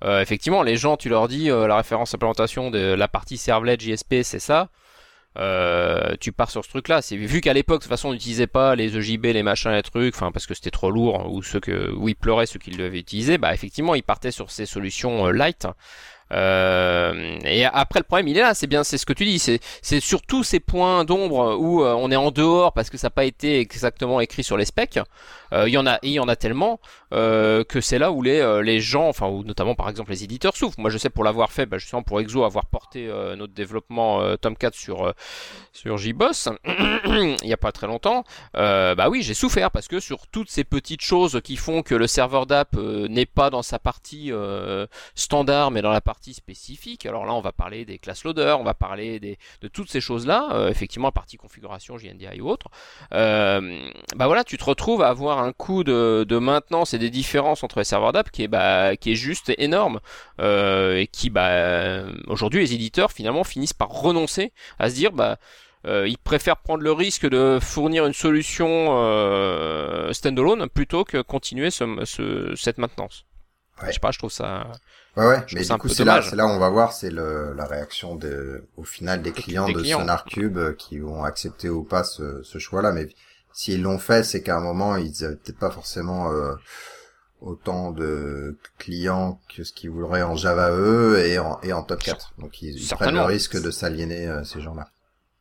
euh, effectivement, les gens, tu leur dis euh, la référence implémentation de la partie servlet JSP, c'est ça. Euh, tu pars sur ce truc-là. C'est vu qu'à l'époque, de toute façon, on n'utilisait pas les EJB, les machins, les trucs, enfin parce que c'était trop lourd ou ceux que où ils pleuraient ceux qui devaient utiliser. Bah effectivement, ils partaient sur ces solutions light. Euh, et après le problème il est là, c'est bien, c'est ce que tu dis, c'est c'est surtout ces points d'ombre où on est en dehors parce que ça n'a pas été exactement écrit sur les specs. Il y en a, il y en a tellement euh, que c'est là où les, euh, les gens, enfin ou notamment par exemple les éditeurs souffrent. Moi je sais pour l'avoir fait, bah, justement pour Exo avoir porté euh, notre développement Tomcat sur sur JBoss il n'y a pas très longtemps, bah oui j'ai souffert parce que sur toutes ces petites choses qui font que le serveur d'app n'est pas dans sa partie standard mais dans la partie spécifique. Alors là on va parler des class loaders, on va parler des, de toutes ces choses là, effectivement partie configuration JNDI ou autre. bah voilà tu te retrouves à avoir un coût de, de maintenance et des différences entre les serveurs d'app qui est bah, qui est juste énorme euh, et qui bah aujourd'hui les éditeurs finalement finissent par renoncer à se dire bah euh, ils préfèrent prendre le risque de fournir une solution euh, standalone plutôt que continuer ce, cette maintenance. Je sais pas, je trouve ça. Ouais, ouais. Mais du coup, c'est là, c'est là où on va voir, c'est la réaction de, au final des clients de SonarCube qui vont accepter ou pas ce, ce choix-là. Mais s'ils l'ont fait, c'est qu'à un moment, ils avaient peut-être pas forcément euh, autant de clients que ce qu'ils voudraient en Java E et en, et en Top 4. Donc ils, prennent le risque de s'aliéner euh, ces gens-là.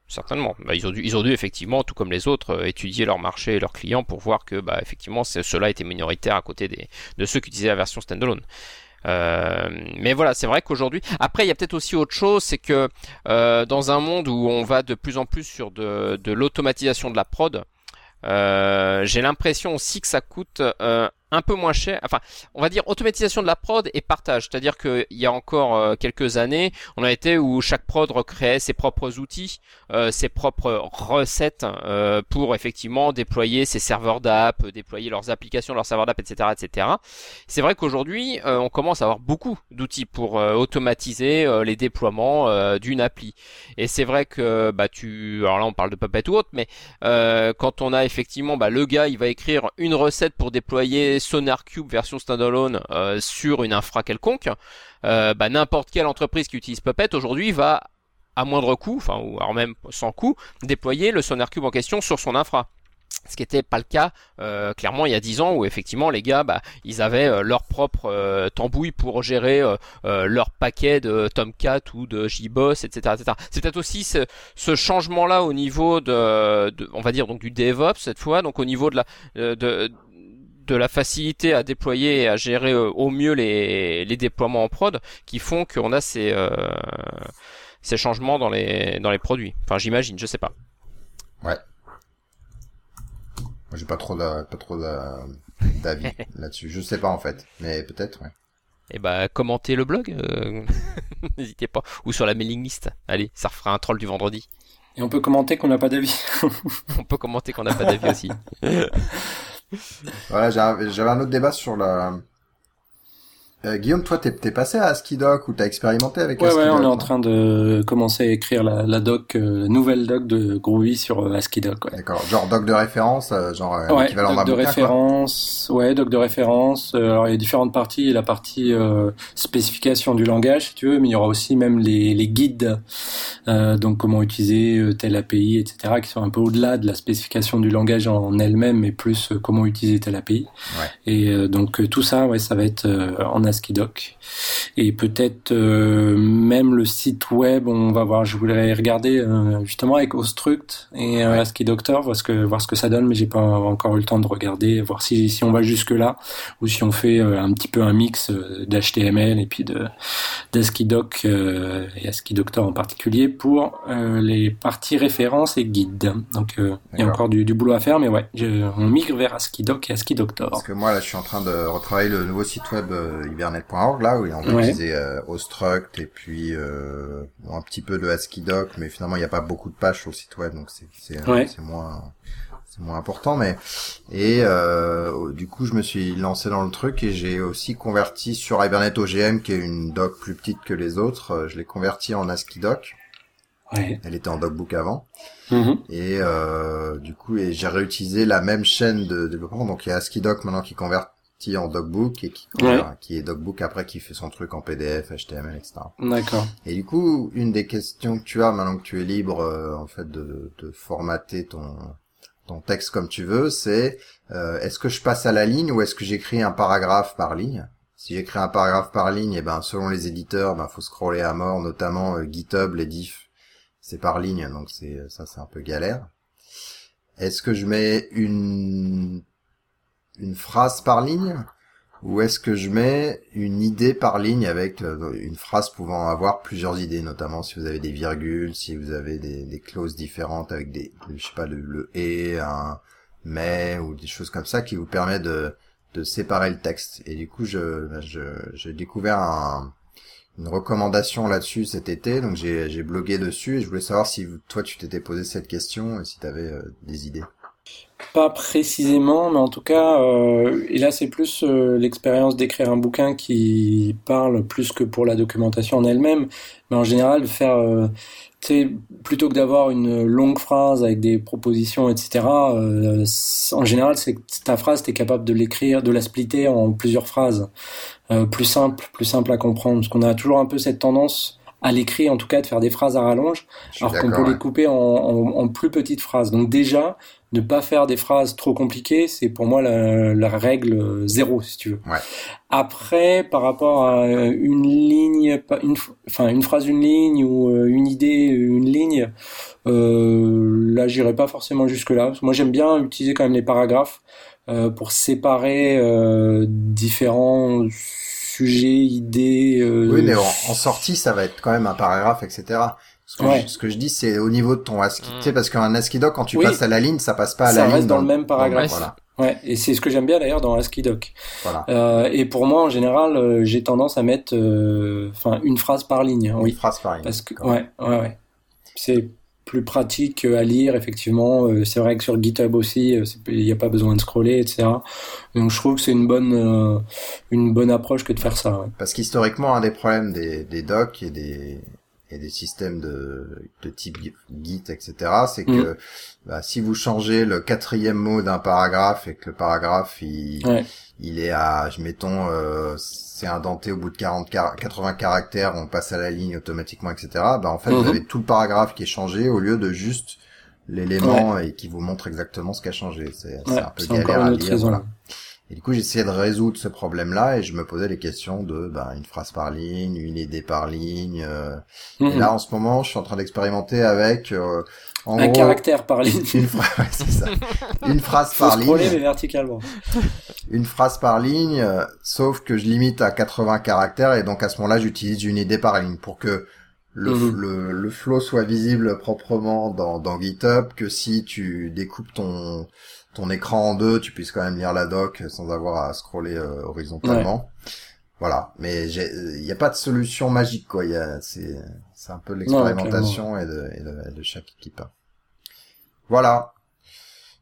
Certainement. Bah, ils, ont dû, ils ont dû effectivement, tout comme les autres, euh, étudier leur marché et leurs clients pour voir que bah, effectivement cela était minoritaire à côté des, de ceux qui utilisaient la version standalone. Euh, mais voilà, c'est vrai qu'aujourd'hui. Après, il y a peut-être aussi autre chose, c'est que euh, dans un monde où on va de plus en plus sur de, de l'automatisation de la prod, j'ai l'impression aussi que ça coûte euh, un peu moins cher. Enfin, on va dire automatisation de la prod et partage. C'est-à-dire qu'il y a encore euh, quelques années, on a été où chaque prod recréait ses propres outils, euh, ses propres recettes euh, pour effectivement déployer ses serveurs d'app, déployer leurs applications, leurs serveurs d'app, etc., etc. C'est vrai qu'aujourd'hui, on commence à avoir beaucoup d'outils pour automatiser les déploiements d'une appli. Et c'est vrai que bah tu, alors là on parle de Puppet ou autre, mais quand on a effectivement bah, le gars, il va écrire une recette pour déployer SonarCube version standalone euh, sur une infra quelconque, euh, bah, n'importe quelle entreprise qui utilise Puppet aujourd'hui va à moindre coût, enfin ou alors même sans coût, déployer le SonarCube en question sur son infra. Ce qui n'était pas le cas euh, clairement il y a 10 ans où effectivement les gars bah, ils avaient leur propre tambouille pour gérer leur paquet de Tomcat ou de JBoss etc etc c'est peut-être aussi ce, changement là au niveau de, on va dire donc du DevOps cette fois donc au niveau de la de la facilité à déployer et à gérer euh, au mieux les, les déploiements en prod qui font qu'on a ces, euh, ces changements dans les, dans les produits. Enfin, j'imagine, je sais pas. Ouais. Moi, j'ai pas trop pas trop d'avis là-dessus. Je sais pas en fait, mais peut-être, ouais. Et eh bah, commentez le blog, euh, n'hésitez pas, ou sur la mailing list. Allez, ça refera un troll du vendredi. Et on peut commenter qu'on n'a pas d'avis. on peut commenter qu'on n'a pas d'avis aussi. Voilà, j'avais un autre débat sur la euh, Guillaume, toi, t'es passé à ASCII-Doc ou t'as expérimenté avec ouais, Ouais, on est en train de commencer à écrire la, la doc, euh, nouvelle doc de Groovy sur euh, ASCII-Doc. Ouais. D'accord, genre doc de référence, euh, genre ouais, équivalent doc de référence, ouais, doc de référence. alors il y a différentes parties, la partie spécification du langage, si tu veux, mais il y aura aussi même les, les guides, donc comment utiliser telle API, etc., qui sont un peu au-delà de la spécification du langage en elle-même, mais plus comment utiliser telle API. Ouais. Et donc tout ça, ouais, ça va être en Skidoc. Et peut-être euh, même le site web, on va voir, je voulais regarder euh, justement avec Ostruct et euh, ASCII Doctor, voir ce que, voir ce que ça donne, mais j'ai pas encore eu le temps de regarder, voir si, si on va jusque là, ou si on fait un petit peu un mix d'HTML et puis de d'ASCII Doc et ASCII Doctor en particulier pour les parties références et guides. Donc il y a encore du, du, boulot à faire, mais ouais, on migre vers ASCII Doc et ASCII Doctor. Parce que moi là, je suis en train de retravailler le nouveau site web Hibernate.org là où on Ouais. utiliser euh, Ostruct et puis euh, bon, un petit peu de ASCII-Doc, mais finalement il n'y a pas beaucoup de pages sur le site web, donc c'est c'est euh, Ouais. moins c'est moins important. Mais et euh, du coup je me suis lancé dans le truc et j'ai aussi converti sur Hibernate OGM qui est une doc plus petite que les autres. euh, Je l'ai converti en ASCII-Doc. Ouais. Elle était en docbook avant. Mhm. Et euh, du coup, et j'ai réutilisé la même chaîne de développement. Donc il y a ASCII-Doc maintenant qui convertit en DocBook et qui, est DocBook après qui fait son truc en PDF, HTML, etc. D'accord. Et du coup, une des questions que tu as maintenant que tu es libre euh, en fait de, de formater ton ton texte comme tu veux, c'est euh, est-ce que je passe à la ligne ou est-ce que j'écris un paragraphe par ligne? Si j'écris un paragraphe par ligne, et ben selon les éditeurs, ben faut scroller à mort, notamment euh, GitHub, les diffs, c'est par ligne, donc c'est ça c'est un peu galère. Est-ce que je mets une une phrase par ligne ou est-ce que je mets une idée par ligne avec euh, une phrase pouvant avoir plusieurs idées, notamment si vous avez des virgules, si vous avez des, clauses différentes avec des, je sais pas, le, le et, un mais ou des choses comme ça qui vous permet de, de séparer le texte. Et du coup, je, ben, je, j'ai découvert un, une recommandation là-dessus cet été, donc j'ai, j'ai blogué dessus et je voulais savoir si toi tu t'étais posé cette question et si tu avais des idées. Pas précisément, mais en tout cas, euh, et là c'est plus euh, l'expérience d'écrire un bouquin qui parle plus que pour la documentation en elle-même, mais en général de faire, euh, tu sais, plutôt que d'avoir une longue phrase avec des propositions, etc. euh, c- en général, c'est ta phrase, t'es capable de l'écrire, de la splitter en plusieurs phrases, euh, plus simple, plus simple à comprendre, parce qu'on a toujours un peu cette tendance à l'écrit, en tout cas, de faire des phrases à rallonge Je suis alors qu'on d'accord, peut les couper en, en, en plus petites phrases. Donc déjà, ne pas faire des phrases trop compliquées, c'est pour moi la, la règle euh, zéro, si tu veux. Ouais. Après, par rapport à euh, une ligne, une, enfin une phrase, une ligne ou euh, une idée, une ligne, euh, là, j'irai pas forcément jusque là. Moi, j'aime bien utiliser quand même les paragraphes euh, pour séparer euh, différents sujets, idées. euh, Oui, mais en, en sortie, ça va être quand même un paragraphe, etc. Ce que, Ouais. je, ce que je dis, c'est au niveau de ton ASCII. Mm. Tu sais, parce qu'un ASCII doc, quand tu Oui. passes à la ligne, ça passe pas à Ça la reste ligne dans le même paragraphe. Voilà, Ouais, et c'est ce que j'aime bien d'ailleurs dans ASCII Doc. voilà. Euh, et pour moi, en général, euh, j'ai tendance à mettre, euh, enfin, une phrase par ligne. hein, Une oui, phrase par ligne. parce que ouais, ouais, ouais. C'est plus pratique à lire, effectivement. Euh, c'est vrai que sur GitHub aussi, euh, il n'y a pas besoin de scroller, etc. Donc, je trouve que c'est une bonne, euh, une bonne approche que de faire ça. ouais. Parce qu'historiquement, un des problèmes des, des docs et des, et des systèmes de, de type Git, etc., c'est Mm. que bah, si vous changez le quatrième mot d'un paragraphe et que le paragraphe il, Ouais. il est à, je mettons, euh, c'est indenté au bout de 40, car- 80 caractères, on passe à la ligne automatiquement, etc. Bah en fait, vous Mhm. avez tout le paragraphe qui est changé au lieu de juste l'élément et qui vous montre exactement ce qui a changé. C'est Ouais, un peu galère à lire. raison. voilà. Et du coup, j'essayais de résoudre ce problème-là et je me posais les questions de bah, une phrase par ligne, une idée par ligne. euh. Et Mhm. là, en ce moment, je suis en train d'expérimenter avec, euh, en un gros, caractère par ligne. une phrase, ouais, c'est ça. une phrase Faut par ligne, mais verticalement. une phrase par ligne, euh, sauf que je limite à 80 caractères et donc à ce moment-là, j'utilise une idée par ligne pour que le, Mhm. le, le flow soit visible proprement dans, dans GitHub, que si tu découpes ton ton écran en deux, tu puisses quand même lire la doc sans avoir à scroller euh, horizontalement. Voilà, mais il n'y a pas de solution magique quoi. Il y a c'est c'est un peu de l'expérimentation et de, et de de chaque équipe. Voilà.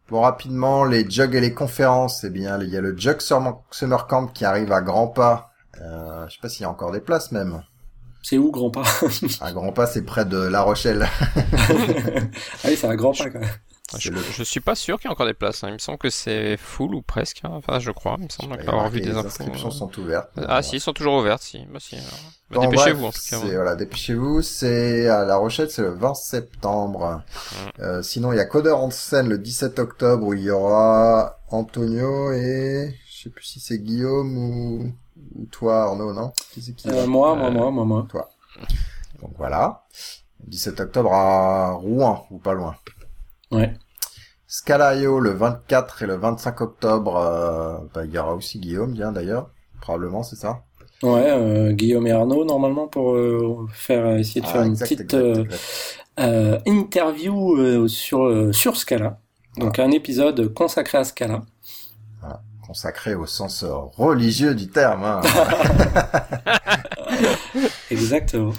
Bon, rapidement, les jugs et les conférences, eh bien, il y a le Jug Summer Camp qui arrive à grands pas. Euh, je sais pas s'il y a encore des places même. C'est où, grand pas? À grands pas, c'est près de La Rochelle. Ah oui, c'est un grand pas quand même. C'est Je, le- je suis pas sûr qu'il y ait encore des places. hein. Il me semble que c'est full ou presque. hein. Enfin, je crois. Il me semble avoir vu des les infos. inscriptions euh. sont ouvertes. Ah si, ils sont toujours ouvertes. Si. Bah, si. Bah, Bon, Dépêchez-vous en tout cas. ouais. Voilà, dépêchez-vous. C'est à La Rochelle, c'est le 20 septembre. Mm. Euh, sinon, il y a Coder en scène le 17 octobre où il y aura Antonio et je sais plus si c'est Guillaume ou, ou toi Arnaud, non? Qui c'est qui? Euh, moi, moi, Euh, moi, moi, moi. Donc voilà. 17 octobre à Rouen ou pas loin. Ouais. Scala.io le 24 et le 25 octobre. euh, bah, il y aura aussi Guillaume, bien d'ailleurs. Probablement, c'est ça. Ouais, euh, Guillaume et Arnaud, normalement, pour euh, faire, essayer de faire Ah, une exact, petite exact, exact. interview sur, sur Scala. Donc un épisode consacré à Scala. consacré au sens religieux du terme. Hein. Exactement.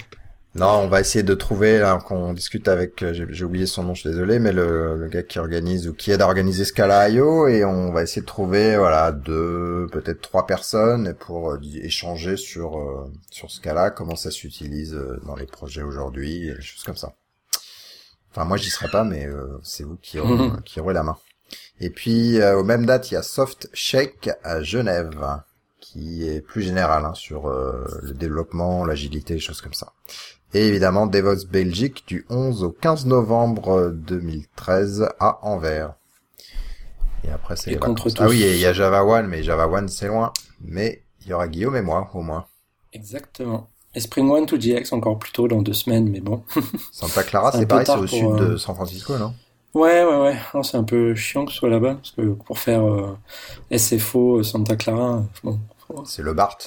Non, on va essayer de trouver, là, qu'on discute avec, euh, j'ai oublié son nom, je suis désolé, mais le, le gars qui organise ou qui aide à organiser Scala.io et on va essayer de trouver, voilà, deux, peut-être trois personnes pour euh, échanger sur, euh, sur Scala, comment ça s'utilise euh, dans les projets aujourd'hui, et des choses comme ça. Enfin, moi, j'y serai pas, mais euh, c'est vous qui aurez, qui aurez la main. Et puis, euh, aux mêmes dates, il y a Soft Shake à Genève, qui est plus général hein, sur euh, le développement, l'agilité, choses comme ça. Et évidemment, DevOps Belgique du 11 au 15 novembre 2013 à Anvers. Et après, c'est contre vacances. tous. Ah oui, il y a Java One, mais Java One, c'est loin. Mais il y aura Guillaume et moi, au moins. Exactement. Et Spring One to GX encore plus tôt dans deux semaines, mais bon. Santa Clara, C'est pareil, c'est au sud euh, de San Francisco, non? Ouais, ouais, ouais. Non, c'est un peu chiant que ce soit là-bas, parce que pour faire euh, SFO euh, Santa Clara, euh, bon. faut- C'est le BART.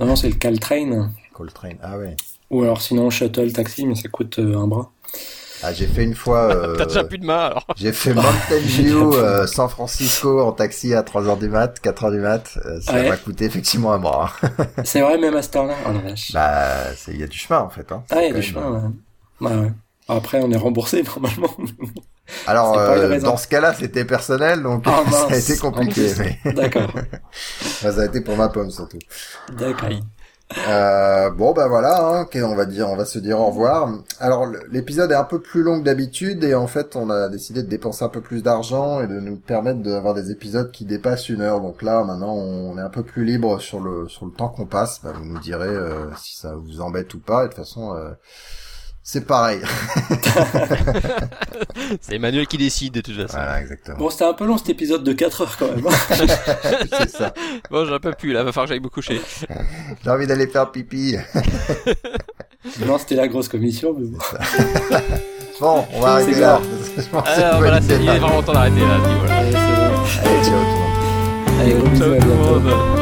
Non, non, c'est le Caltrain. Coltrane. Ah ouais. Ou alors sinon Shuttle Taxi, mais ça coûte euh, un bras. Ah, j'ai fait une fois... euh, T'as déjà plus de main alors. J'ai fait Mountain View, euh, San Francisco en taxi à 3h du mat, 4h du mat. Euh, ça Ouais. m'a coûté effectivement un bras. c'est vrai, même à cette heure-là. Oh bah, il y a du chemin en fait. Hein. ah, il y a du chemin, ouais. Ouais, ouais. Après, on est remboursé normalement. Alors, euh, dans ce cas-là, c'était personnel, donc Ah, ça a été compliqué. Mais... D'accord. Enfin, ça a été pour ma pomme surtout. D'accord. Euh, bon, bah voilà, hein, on va dire, on va se dire au revoir. Alors, l'épisode est un peu plus long que d'habitude et en fait, on a décidé de dépenser un peu plus d'argent et de nous permettre d'avoir des épisodes qui dépassent une heure. Donc là, maintenant, on est un peu plus libre sur le sur le temps qu'on passe. Bah, vous nous direz euh, si ça vous embête ou pas. Et de toute façon, euh, c'est pareil. C'est Emmanuel qui décide de toute façon. voilà, exactement. Bon, c'était un peu long cet épisode de 4 heures quand même. hein. c'est ça. Bon, j'en peux plus là, va falloir que j'aille me coucher. J'ai envie d'aller faire pipi. non, c'était la grosse commission, mais bon. Bon, on va arrêter là. C'est Ah, voilà, c'est il est vraiment temps d'arrêter là. Allez, c'est bon. Allez, ciao tout le monde. Allez, gros bisous, à tout le bientôt.